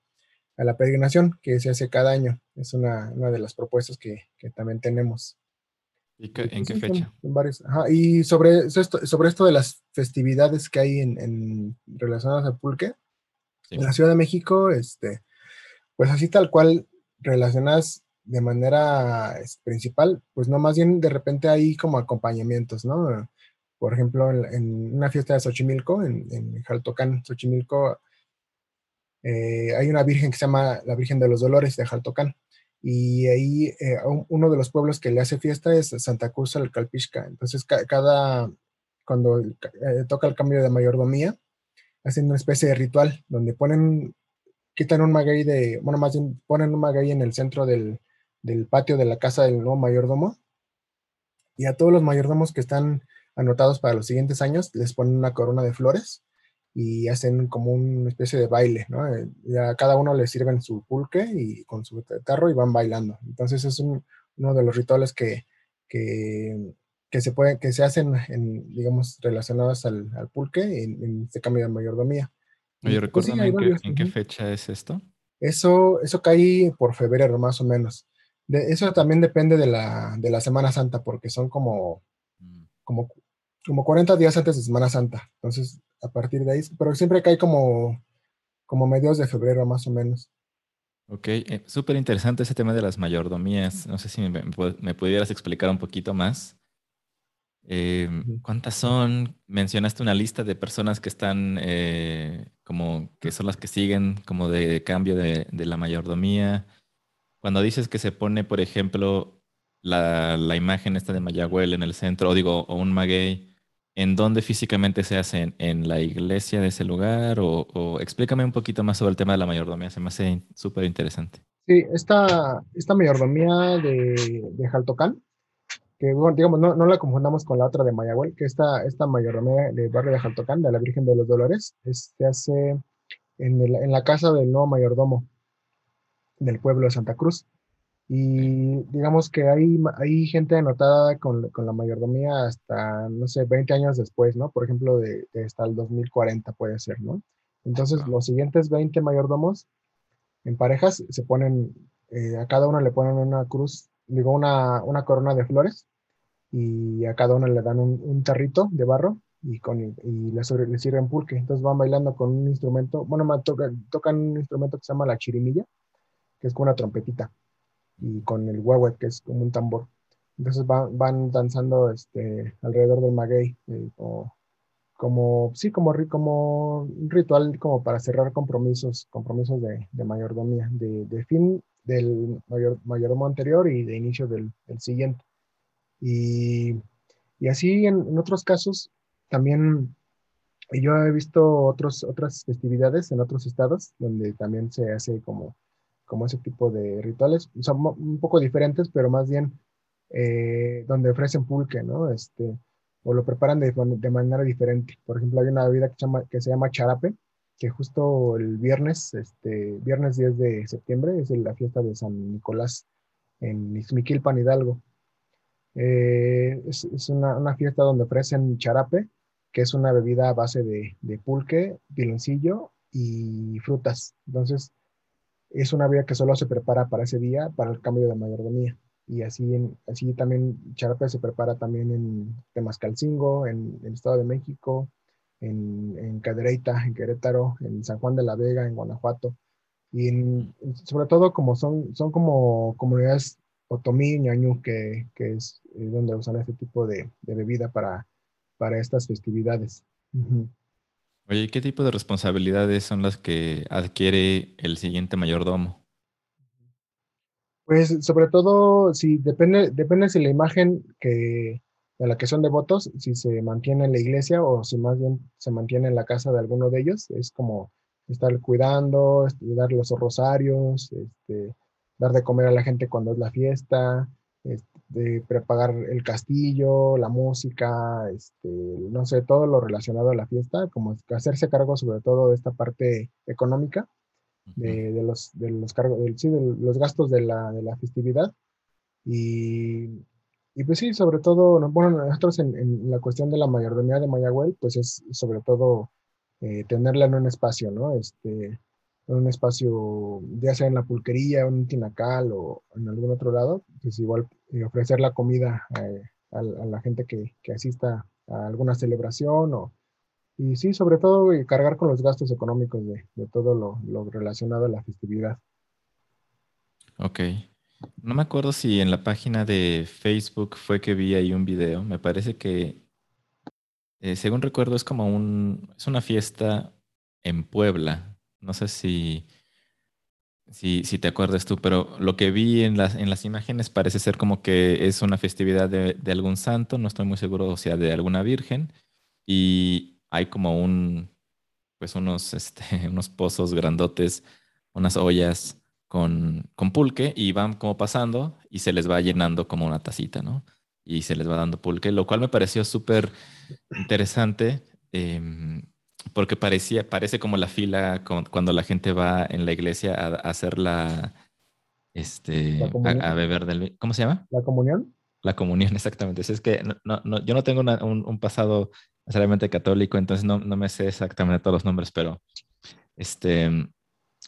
la peregrinación que se hace cada año. Es una, de las propuestas que, también tenemos. ¿Y en qué fecha? y sobre esto, sobre esto de las festividades que hay en, relacionadas al pulque, en la Ciudad de México, este, pues así tal cual relacionadas de manera principal, pues no, más bien de repente hay como acompañamientos, ¿no? Por ejemplo, en, una fiesta de Xochimilco, en, en Jaltocán, Xochimilco, eh, hay una virgen que se llama la Virgen de los Dolores de Jaltocán. Y ahí eh, uno de los pueblos que le hace fiesta es Santa Cruz al Calpixca. Entonces, cada, cuando eh, toca el cambio de mayordomía, hacen una especie de ritual donde ponen, quitan un maguey de, bueno, más bien ponen un maguey en el centro del, del patio de la casa del nuevo mayordomo. Y a todos los mayordomos que están anotados para los siguientes años les ponen una corona de flores y hacen como una especie de baile, ¿no? Eh, a cada uno le sirven su pulque y con su tarro y van bailando. Entonces es uno de los rituales que, que, se puede, que se hacen, en, digamos, relacionados al, pulque en, este cambio de mayordomía. Oye, pues ¿recuérdame en, qué, fecha es esto? Eso, eso cae por febrero, más o menos. De, eso también depende de la, de la Semana Santa, porque son como, mm. como, como 40 días antes de Semana Santa. Entonces, a partir de ahí, pero siempre cae como, como medios de febrero más o menos. Ok, eh, súper interesante ese tema de las mayordomías. No sé si me, pudieras explicar un poquito más. Eh, ¿Cuántas son? Mencionaste una lista de personas que están eh, como que son las que siguen como de cambio de, la mayordomía. Cuando dices que se pone, por ejemplo, la, la imagen esta de Mayagüel en el centro, o digo, o un maguey, ¿En dónde físicamente se hacen? ¿En la iglesia de ese lugar? O, explícame un poquito más sobre el tema de la mayordomía, se me hace súper interesante. Sí, esta, esta mayordomía de, de Jaltocán, que digamos, no, no, la confundamos con la otra de Mayagüel, que esta, esta mayordomía de barrio de Jaltocán, de la Virgen de los Dolores, se hace en, en la casa del nuevo mayordomo del pueblo de Santa Cruz. Y digamos que hay, hay gente anotada con, con, la mayordomía hasta, no sé, 20 años después, ¿no? Por ejemplo, de, hasta el 2040 puede ser, ¿no? Entonces, los siguientes 20 mayordomos en parejas se ponen, eh, a cada uno le ponen una cruz, digo, una, una corona de flores y a cada uno le dan un, un tarrito de barro y, con, y le, le, sirven pulque. Entonces van bailando con un instrumento, bueno, tocan, tocan un instrumento que se llama la chirimilla, que es como una trompetita y con el huehue, que es como un tambor. Entonces van, van danzando este, alrededor del maguey, eh, como, sí, como, como un ritual como para cerrar compromisos, compromisos de, de mayordomía, de, de, fin del mayor, mayordomo anterior y de inicio del, del siguiente. Y, y así en, en, otros casos también yo he visto otros, otras festividades en otros estados donde también se hace como como ese tipo de rituales. Son un poco diferentes, pero más bien eh, donde ofrecen pulque, ¿no? Este, o lo preparan de, manera diferente. Por ejemplo, hay una bebida que se, llama, charape, que justo el viernes, este, viernes 10 de septiembre, es la fiesta de San Nicolás en Izmiquilpan, Hidalgo. Eh, es, una, fiesta donde ofrecen charape, que es una bebida a base de, de pulque, piloncillo y frutas. Entonces, es una bebida que solo se prepara para ese día, para el cambio de mayordomía. Y así, así también charape se prepara también en Temascalcingo, en, el Estado de México, en, en Cadereyta, en Querétaro, en San Juan de la Vega, en Guanajuato. Y sobre todo como son, son como comunidades otomí, ñañú, que, que es donde usan este tipo de, de, bebida para, para estas festividades. Oye, ¿qué tipo de responsabilidades son las que adquiere el siguiente mayordomo? Pues sobre todo, si depende, depende si la imagen que, de la que son devotos, si se mantiene en la iglesia o si más bien se mantiene en la casa de alguno de ellos, es como estar cuidando, este, dar los rosarios, este, dar de comer a la gente cuando es la fiesta, de preparar el castillo, la música, este, no sé, todo lo relacionado a la fiesta, como hacerse cargo sobre todo de esta parte económica, de, de los, de los cargos, sí, de los gastos de la, de la festividad. Y, y, pues sí, sobre todo, bueno, nosotros en, en, la cuestión de la mayordomía de Mayagüey, pues es sobre todo eh, tenerla en un espacio, ¿no? Este, en un espacio, ya sea en la pulquería, en un tinacal o en algún otro lado, pues igual eh, ofrecer la comida eh, a, la gente que, que, asista a alguna celebración o, y sí, sobre todo y cargar con los gastos económicos de, de todo lo, lo, relacionado a la festividad. Ok. No me acuerdo si en la página de Facebook fue que vi ahí un video. Me parece que, eh, según recuerdo, es como un, es una fiesta en Puebla. No sé si, si, te acuerdas tú, pero lo que vi en las, en las imágenes parece ser como que es una festividad de, de algún santo, no estoy muy seguro, o sea, de alguna virgen, y hay como un, pues unos, (laughs) este, unos pozos grandotes, unas ollas con, con pulque y van como pasando y se les va llenando como una tacita, ¿no? Y se les va dando pulque, lo cual me pareció súper interesante em, porque parecía, parece como la fila cuando la gente va en la iglesia a, hacer la, este, a, beber del... ¿Cómo se llama? La comunión. La comunión, (laughs) exactamente. Es que no, no, yo no tengo un, un, pasado necesariamente católico, entonces no, no me sé exactamente todos los nombres, pero este,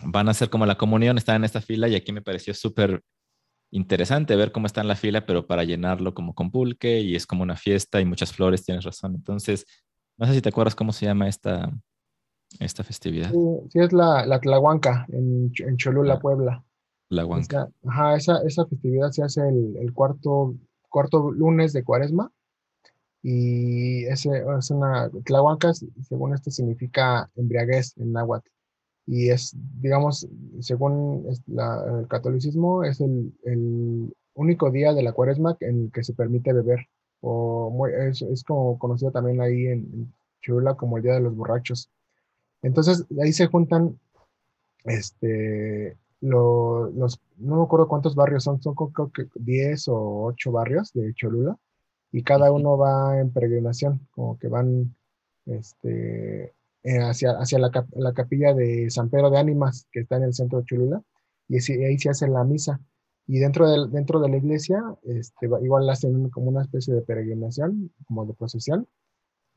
van a hacer como la comunión, están en esta fila y aquí me pareció súper interesante ver cómo está en la fila, pero para llenarlo como con pulque y es como una fiesta y muchas flores, tienes razón. Entonces, no sé si te acuerdas cómo se llama esta, esta festividad. Sí, es la, la Tlahuanca en, en Cholula, Puebla. La Huanca. ajá, esa, esa, festividad se hace el, el, cuarto, cuarto lunes de cuaresma y ese, es una, Tlahuanca, según esto, significa embriaguez en náhuatl y es, digamos, según el catolicismo, es el, el, único día de la cuaresma en el que se permite beber. O es, es, como conocido también ahí en, Chula como el Día de los Borrachos. Entonces, ahí se juntan, este, los, no me acuerdo cuántos barrios son, son creo que 10 o 8 barrios de Cholula, y cada uno va en peregrinación, como que van, este, eh, hacia, hacia la, la, capilla de San Pedro de Ánimas, que está en el centro de Cholula, y ahí se hace la misa. Y dentro de, dentro de la iglesia, este, igual hacen como una especie de peregrinación, como de procesión.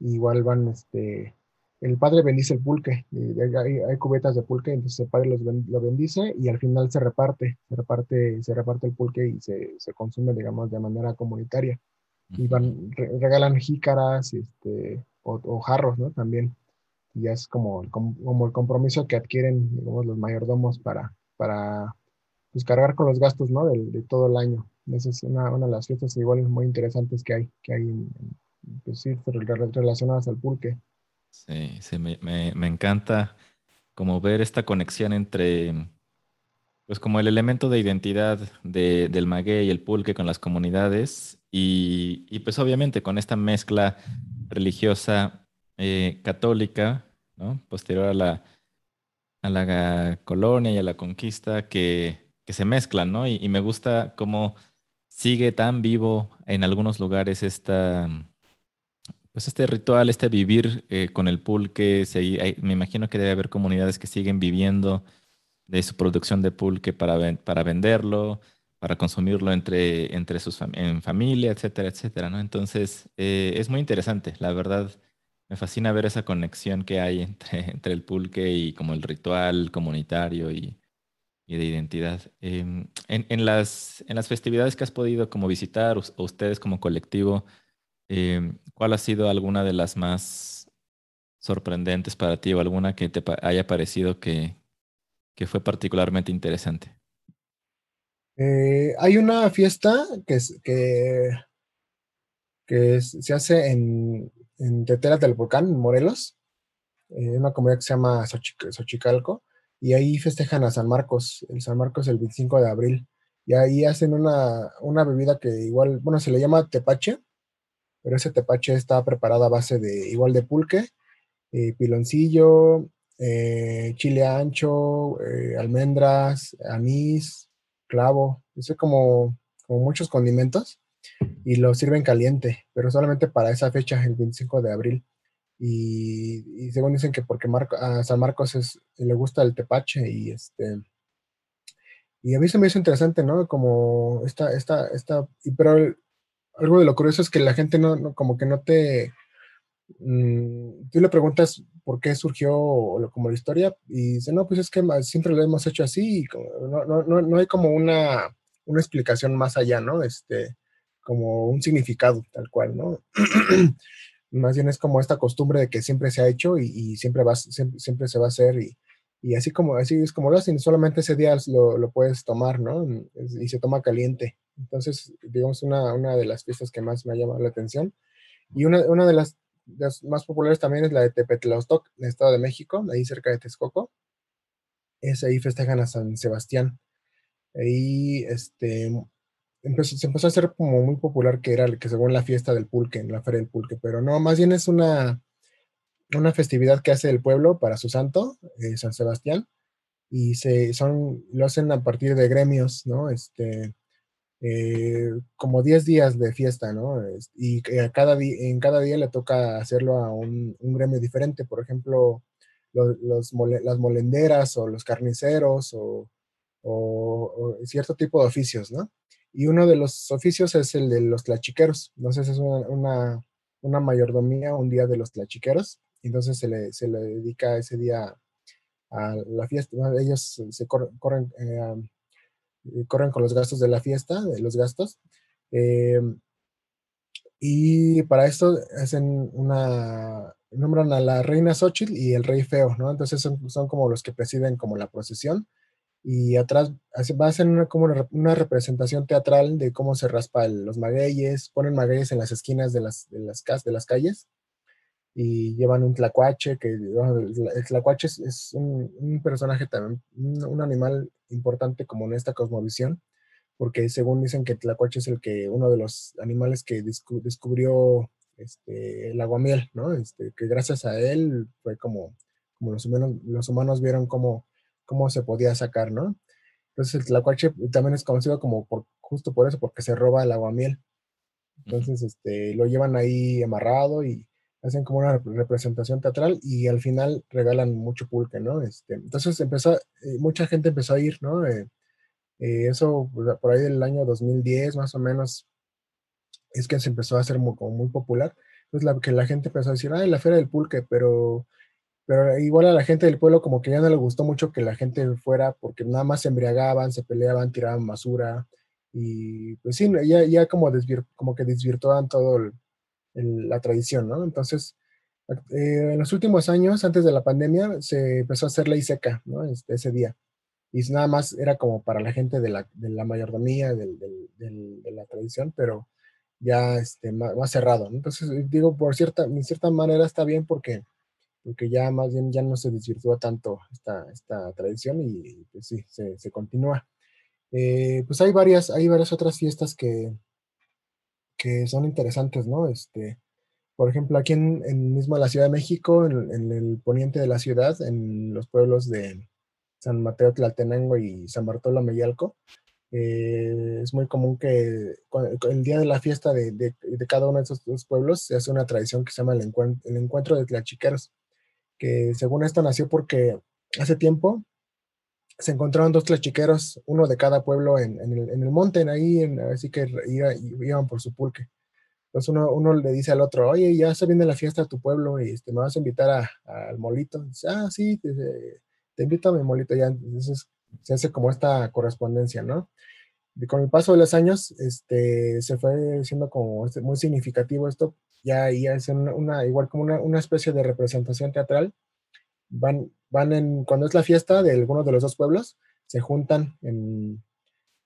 igual van, este, el padre bendice el pulque, hay, hay, cubetas de pulque, entonces el padre los lo bendice y al final se reparte, se reparte, se reparte el pulque y se, se consume, digamos, de manera comunitaria. Y van, regalan jícaras este, o, o jarros, ¿no? También y es como, como el compromiso que adquieren digamos, los mayordomos para, para pues, cargar con los gastos ¿no? de, todo el año. Esa es una, una, de las fiestas igual muy interesantes que hay, que hay pues, sí, relacionadas al pulque. Sí, sí me, me, me, encanta como ver esta conexión entre, pues como el elemento de identidad de, del maguey y el pulque con las comunidades y, y pues obviamente con esta mezcla religiosa eh, católica posterior a la, a la colonia y a la conquista que, se mezclan, ¿no? Y, me gusta cómo sigue tan vivo en algunos lugares pues este ritual, este vivir eh, con el pulque. me imagino que debe haber comunidades que siguen viviendo de su producción de pulque para, para venderlo, para consumirlo entre, entre sus en familia, etcétera, etcétera, ¿no? Entonces, eh, es muy interesante, la verdad me fascina ver esa conexión que hay (laughs) entre, entre el pulque y como el ritual comunitario y, y de identidad. Em, en, las, en las festividades que has podido como visitar, o ustedes como colectivo, em, ¿cuál ha sido alguna de las más sorprendentes para ti o alguna que te haya parecido que, que fue particularmente interesante? Eh, hay una fiesta que, que, se hace en, en del Volcán, en Morelos, en una comunidad que se llama Xochicalco, y ahí festejan a San Marcos, el San Marcos el 25 de abril, y ahí hacen una, una bebida que igual, bueno, se le llama tepache, pero ese tepache está preparado a base de igual de pulque, eh, piloncillo, eh, chile ancho, eh, almendras, anís, clavo, es como, como muchos condimentos y lo sirven caliente, pero solamente para esa fecha, el 25 de abril. Y, según dicen que porque a San Marcos le gusta el tepache y este... Y a mí se me hizo interesante, ¿no? Como esta, esta, esta, pero algo de lo curioso es que la gente no, como que no te, mm, tú le preguntas por qué surgió como la historia y dice, no, pues es que siempre lo hemos hecho así, y no, no, no, no hay como una, una explicación más allá, ¿no? Este, como un significado tal cual, ¿no? (clears throat) Más bien es como esta costumbre de que siempre se ha hecho y, siempre, va, siempre, se va a hacer y, y así como así es como lo hacen, solamente ese día lo, lo puedes tomar, ¿no? Y se toma caliente. Entonces, digamos, una, una de las fiestas que más me ha llamado la atención. Y una, una de, las, más populares también es la de Tepetlaostoc, en el Estado de México, ahí cerca de Texcoco. Es ahí festejan a San Sebastián. Ahí este, se empezó a hacer como muy popular que era el que según la fiesta del pulque, en la feria del pulque, pero no, más bien es una, una festividad que hace el pueblo para su santo, eh, San Sebastián, y se, son, lo hacen a partir de gremios, ¿no? Este, eh, como 10 días de fiesta, ¿no? Y cada en cada día le toca hacerlo a un, gremio diferente, por ejemplo, los, las molenderas o los carniceros o, cierto tipo de oficios, ¿no? Y uno de los oficios es el de los tlachiqueros, entonces es una, una, mayordomía, un día de los tlachiqueros, entonces se le, se le dedica ese día a la fiesta, ellos se corren, eh, eh, corren con los gastos de la fiesta, de los gastos. Eh, y para esto hacen una, nombran a la reina Xochitl y el rey feo, ¿no? Entonces son, son como los que presiden como la procesión. Y atrás va a ser una, como una, representación teatral de cómo se raspa los magueyes, ponen magueyes en las esquinas de las, de las, de las calles y llevan un tlacuache, que el tlacuache es, un, personaje también, un, animal importante como en esta cosmovisión, porque según dicen que el tlacuache es el que, uno de los animales que descubrió este, el aguamiel, ¿no? Este, que gracias a él fue como, como los, humanos, los humanos vieron cómo, cómo se podía sacar, ¿no? Entonces el tlacuache también es conocido como por, justo por eso, porque se roba el aguamiel. Entonces, este, lo llevan ahí amarrado y hacen como una representación teatral y al final regalan mucho pulque, ¿no? Este, entonces empezó, eh, mucha gente empezó a ir, ¿no? Eh, eh, eso por ahí del año 2010 más o menos es que se empezó a hacer muy, como muy popular. Entonces la, que la gente empezó a decir, ay, la feria del pulque, pero, pero igual a la gente del pueblo como que ya no le gustó mucho que la gente fuera porque nada más se embriagaban, se peleaban, tiraban basura y pues sí, ya, ya como, como que desvirtuaban todo el, la tradición, ¿no? Entonces, eh, en los últimos años, antes de la pandemia, se empezó a hacer ley seca, ¿no? Este, ese día. Y nada más era como para la gente de la, de la mayordomía, de la tradición, pero ya este, más, cerrado. Entonces, digo, por cierta, cierta manera está bien porque, porque ya más bien ya no se desvirtúa tanto esta, esta tradición y pues sí, se, se continúa. Eh, pues hay varias, hay varias otras fiestas que, que son interesantes, ¿no? Este, por ejemplo, aquí en, en mismo la Ciudad de México, en, el poniente de la ciudad, en los pueblos de San Mateo Tlaltenango y San Bartolo Meyalco, eh, es muy común que el día de la fiesta de, de, cada uno de esos dos pueblos se hace una tradición que se llama el, encuentro, el encuentro de tlachiqueros, que según esto nació porque hace tiempo se encontraron dos tlachiqueros, uno de cada pueblo en, el, monte, ahí, en, así que iban por su pulque. Entonces uno, le dice al otro, oye, ya se viene la fiesta a tu pueblo y este, me vas a invitar al molito. dice, ah, sí, te, te, invito a mi molito ya. Entonces se hace como esta correspondencia, ¿no? Y con el paso de los años, este, se fue siendo como este, muy significativo esto, ya, ya es una, igual como una, una especie de representación teatral van, van en, cuando es la fiesta de alguno de los dos pueblos, se juntan en,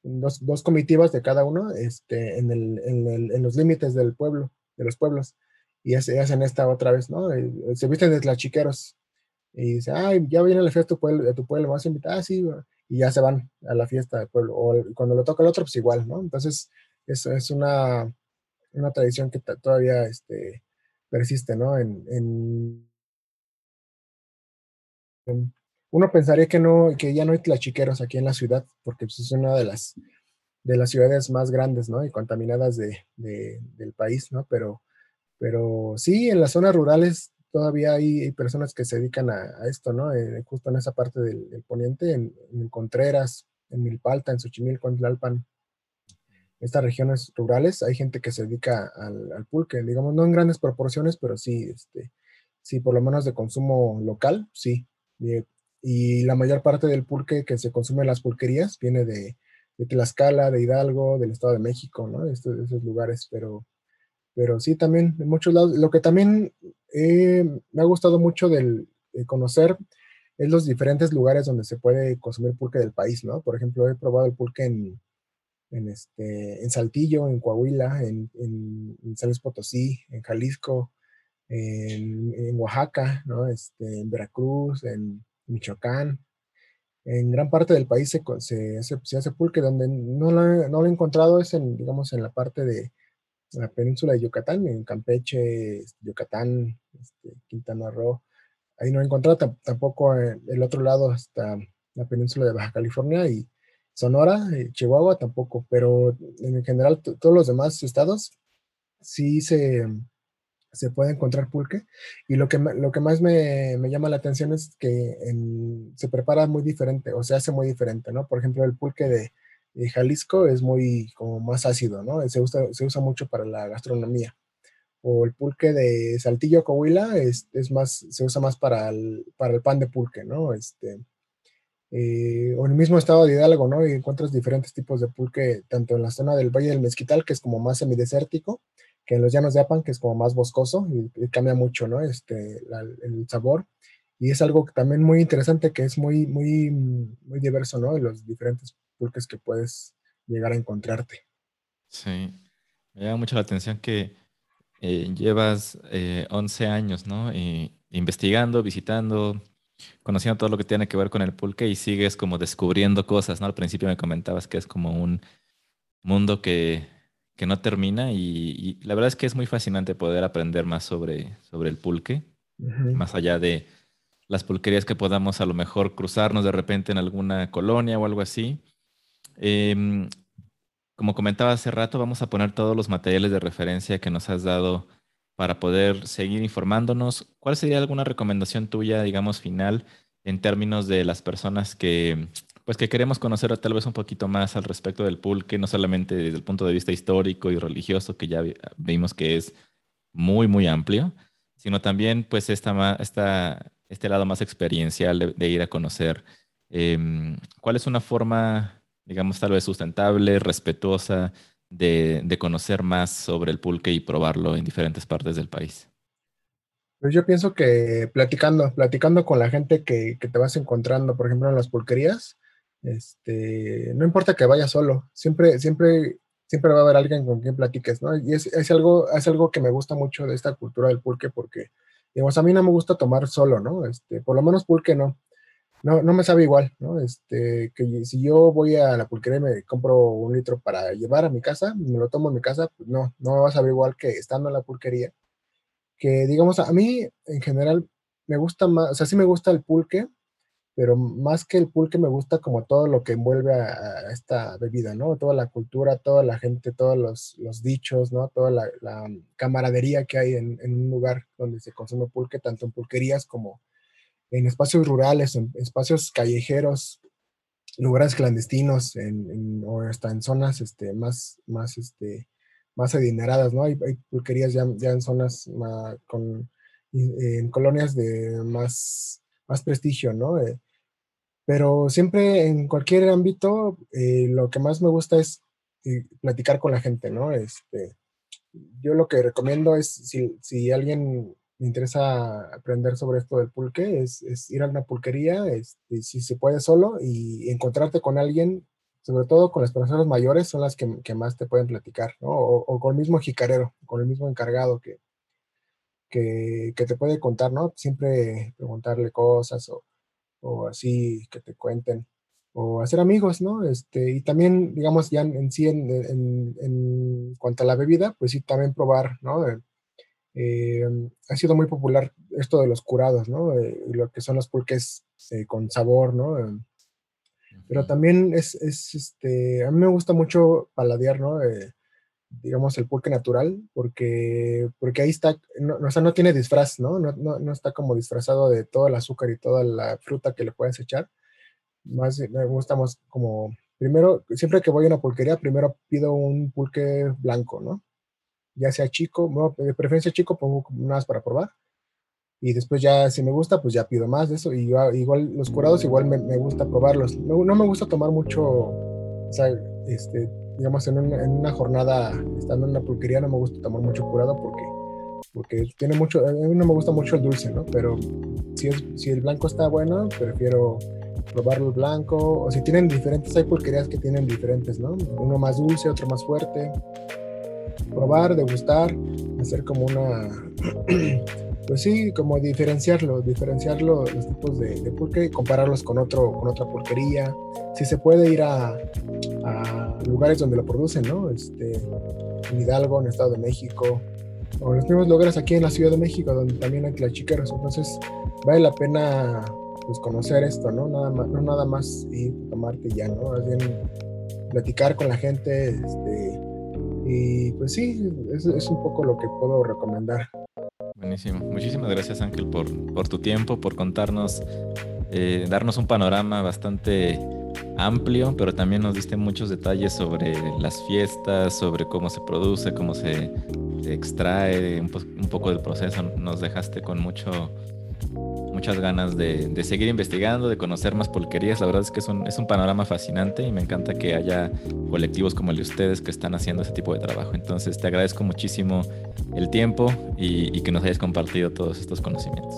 dos, dos, comitivas de cada uno este, en, el, en, en los límites del pueblo, de los pueblos, y hacen esta otra vez, ¿no? Eh, se visten de tlachiqueros y dice, ay, ya viene la fiesta de tu pueblo, de tu pueblo, vas a invitar, ah, sí, y ya se van a la fiesta del pueblo, o cuando le toca al otro, pues igual, ¿no? Entonces, eso es una, una tradición que todavía este, persiste, ¿no? En, en uno pensaría que no, que ya no hay tlachiqueros aquí en la ciudad, porque pues, es una de las, de las ciudades más grandes, ¿no? Y contaminadas de, del país, ¿no? Pero, pero sí, en las zonas rurales todavía hay, personas que se dedican a, esto, ¿no? Eh, justo en esa parte del, poniente, en, Contreras, en Milpalta, en Xochimilco, en Tlalpan, estas regiones rurales, hay gente que se dedica al, pulque, digamos, no en grandes proporciones, pero sí, este, sí, por lo menos de consumo local, sí, y la mayor parte del pulque que se consume en las pulquerías viene de, de Tlaxcala, de Hidalgo, del Estado de México, ¿no? De esos lugares, pero, pero sí, también en muchos lados. Lo que también eh, me ha gustado mucho del, de conocer es los diferentes lugares donde se puede consumir pulque del país, ¿no? Por ejemplo, he probado el pulque en, en, este, en Saltillo, en Coahuila, en, en, San Luis Potosí, en Jalisco, en, Oaxaca, ¿no? Este, en Veracruz, en Michoacán. En gran parte del país se, se, hace, pulque, donde no lo, no lo, he encontrado es en, digamos, en la parte de la península de Yucatán, en Campeche, Yucatán, este, Quintana Roo. Ahí no he encontrado tampoco el otro lado hasta la península de Baja California y Sonora, eh, Chihuahua tampoco, pero en general todos los demás estados sí se, se puede encontrar pulque. Y lo que, lo que más me, me llama la atención es que se prepara muy diferente o se hace muy diferente, ¿no? Por ejemplo, el pulque de, Jalisco es muy como más ácido, ¿no? Se usa, se usa mucho para la gastronomía. O el pulque de Saltillo, Coahuila, es, es más, se usa más para el, para el pan de pulque, ¿no? Este, eh, o en el mismo estado de Hidalgo, ¿no? Y encuentras diferentes tipos de pulque, tanto en la zona del Valle del Mezquital, que es como más semidesértico, que en los llanos de Apan, que es como más boscoso, y, cambia mucho, ¿no? Este, el sabor. Y es algo también muy interesante, que es muy, muy, muy diverso, ¿no? De los diferentes pulques que puedes llegar a encontrarte. Sí, me llama mucho la atención que eh, llevas 11 eh, años, ¿no? investigando, visitando, conociendo todo lo que tiene que ver con el pulque y sigues como descubriendo cosas, ¿no? Al principio me comentabas que es como un mundo que, que no termina y, la verdad es que es muy fascinante poder aprender más sobre, sobre el pulque, más allá de las pulquerías que podamos a lo mejor cruzarnos de repente en alguna colonia o algo así. Em, como comentaba hace rato, vamos a poner todos los materiales de referencia que nos has dado para poder seguir informándonos. ¿Cuál sería alguna recomendación tuya, digamos, final en términos de las personas que, pues, que queremos conocer tal vez un poquito más al respecto del pulque, no solamente desde el punto de vista histórico y religioso, que ya vimos que es muy, muy amplio, sino también, pues, esta, esta, este lado más experiencial de, ir a conocer. Em, ¿Cuál es una forma, digamos, tal vez sustentable, respetuosa, de, conocer más sobre el pulque y probarlo en diferentes partes del país? Pues yo pienso que platicando, platicando con la gente que, te vas encontrando, por ejemplo, en las pulquerías, este, no importa que vayas solo, siempre, siempre, siempre va a haber alguien con quien platiques, ¿no? Y es, es, algo, es algo que me gusta mucho de esta cultura del pulque porque, digamos, a mí no me gusta tomar solo, ¿no? Este, por lo menos pulque no no, no me sabe igual, ¿no? Este, que si yo voy a la pulquería y me compro un litro para llevar a mi casa, me lo tomo en mi casa, pues no, no me va a saber igual que estando en la pulquería. Que digamos, a mí en general me gusta más, o sea, sí me gusta el pulque, pero más que el pulque me gusta como todo lo que envuelve a, esta bebida, ¿no? Toda la cultura, toda la gente, todos los, los dichos, ¿no? Toda la, camaradería que hay en, en, un lugar donde se consume pulque, tanto en pulquerías como en espacios rurales, en espacios callejeros, lugares clandestinos, en, o hasta en zonas este, más, más, este, más adineradas, ¿no? Hay, pulquerías ya, ya, en zonas con, en colonias de más, más prestigio, ¿no? Eh, pero siempre en cualquier ámbito, eh, lo que más me gusta es eh, platicar con la gente, ¿no? Este, yo lo que recomiendo es si, si alguien me interesa aprender sobre esto del pulque, es, ir a una pulquería, este, si se puede solo, y encontrarte con alguien, sobre todo con las personas mayores, son las que, más te pueden platicar, ¿no? O, con el mismo jicarero, con el mismo encargado que, que, te puede contar, ¿no? Siempre preguntarle cosas o, así que te cuenten, o hacer amigos, ¿no? Este, y también, digamos, ya en, sí, en, en, cuanto a la bebida, pues sí, también probar, ¿no? Eh, ha sido muy popular esto de los curados, ¿no? Eh, lo que son los pulques eh, con sabor, ¿no? pero también es, es, este, a mí me gusta mucho paladear, ¿no? digamos, el pulque natural, porque, porque ahí está, no, o sea, no tiene disfraz, ¿no? No, ¿no? no está como disfrazado de todo el azúcar y toda la fruta que le puedes echar. Más me gusta más como, primero, siempre que voy a una pulquería, primero pido un pulque blanco, ¿no? Ya sea chico, de preferencia chico, pongo más para probar. Y después ya, si me gusta, pues ya pido más de eso. Y igual los curados, igual me, me gusta probarlos. No, no, me gusta tomar mucho, o sea, este, digamos, en una, en una, jornada, estando en una pulquería, no me gusta tomar mucho curado porque porque tiene mucho, a mí no me gusta mucho el dulce, ¿no? Pero si, es, si el blanco está bueno, prefiero probarlo el blanco, o si tienen diferentes, hay pulquerías que tienen diferentes, ¿no? Uno más dulce, otro más fuerte. Probar, degustar, hacer como una, (clears throat) pues sí, como diferenciarlo, diferenciarlo los tipos de, de pulque, compararlos con, otro, con otra pulquería. Si se puede ir a, a lugares donde lo producen, ¿no? Este, en Hidalgo, en Estado de México, o los mismos lugares aquí en la Ciudad de México, donde también hay tlachiqueros. Entonces, vale la pena pues conocer esto, ¿no? Nada más, no nada más ir tomarte ya, ¿no? Más bien platicar con la gente, este, y pues sí, es, es un poco lo que puedo recomendar. Buenísimo. Muchísimas gracias Ángel por, por tu tiempo, por contarnos, eh, darnos un panorama bastante amplio, pero también nos diste muchos detalles sobre las fiestas, sobre cómo se produce, cómo se, extrae, un, un, poco del proceso. Nos dejaste con mucho, muchas ganas de, seguir investigando, de conocer más polquerías. La verdad es que es un, es un panorama fascinante y me encanta que haya colectivos como el de ustedes que están haciendo ese tipo de trabajo. Entonces te agradezco muchísimo el tiempo y que nos hayas compartido todos estos conocimientos.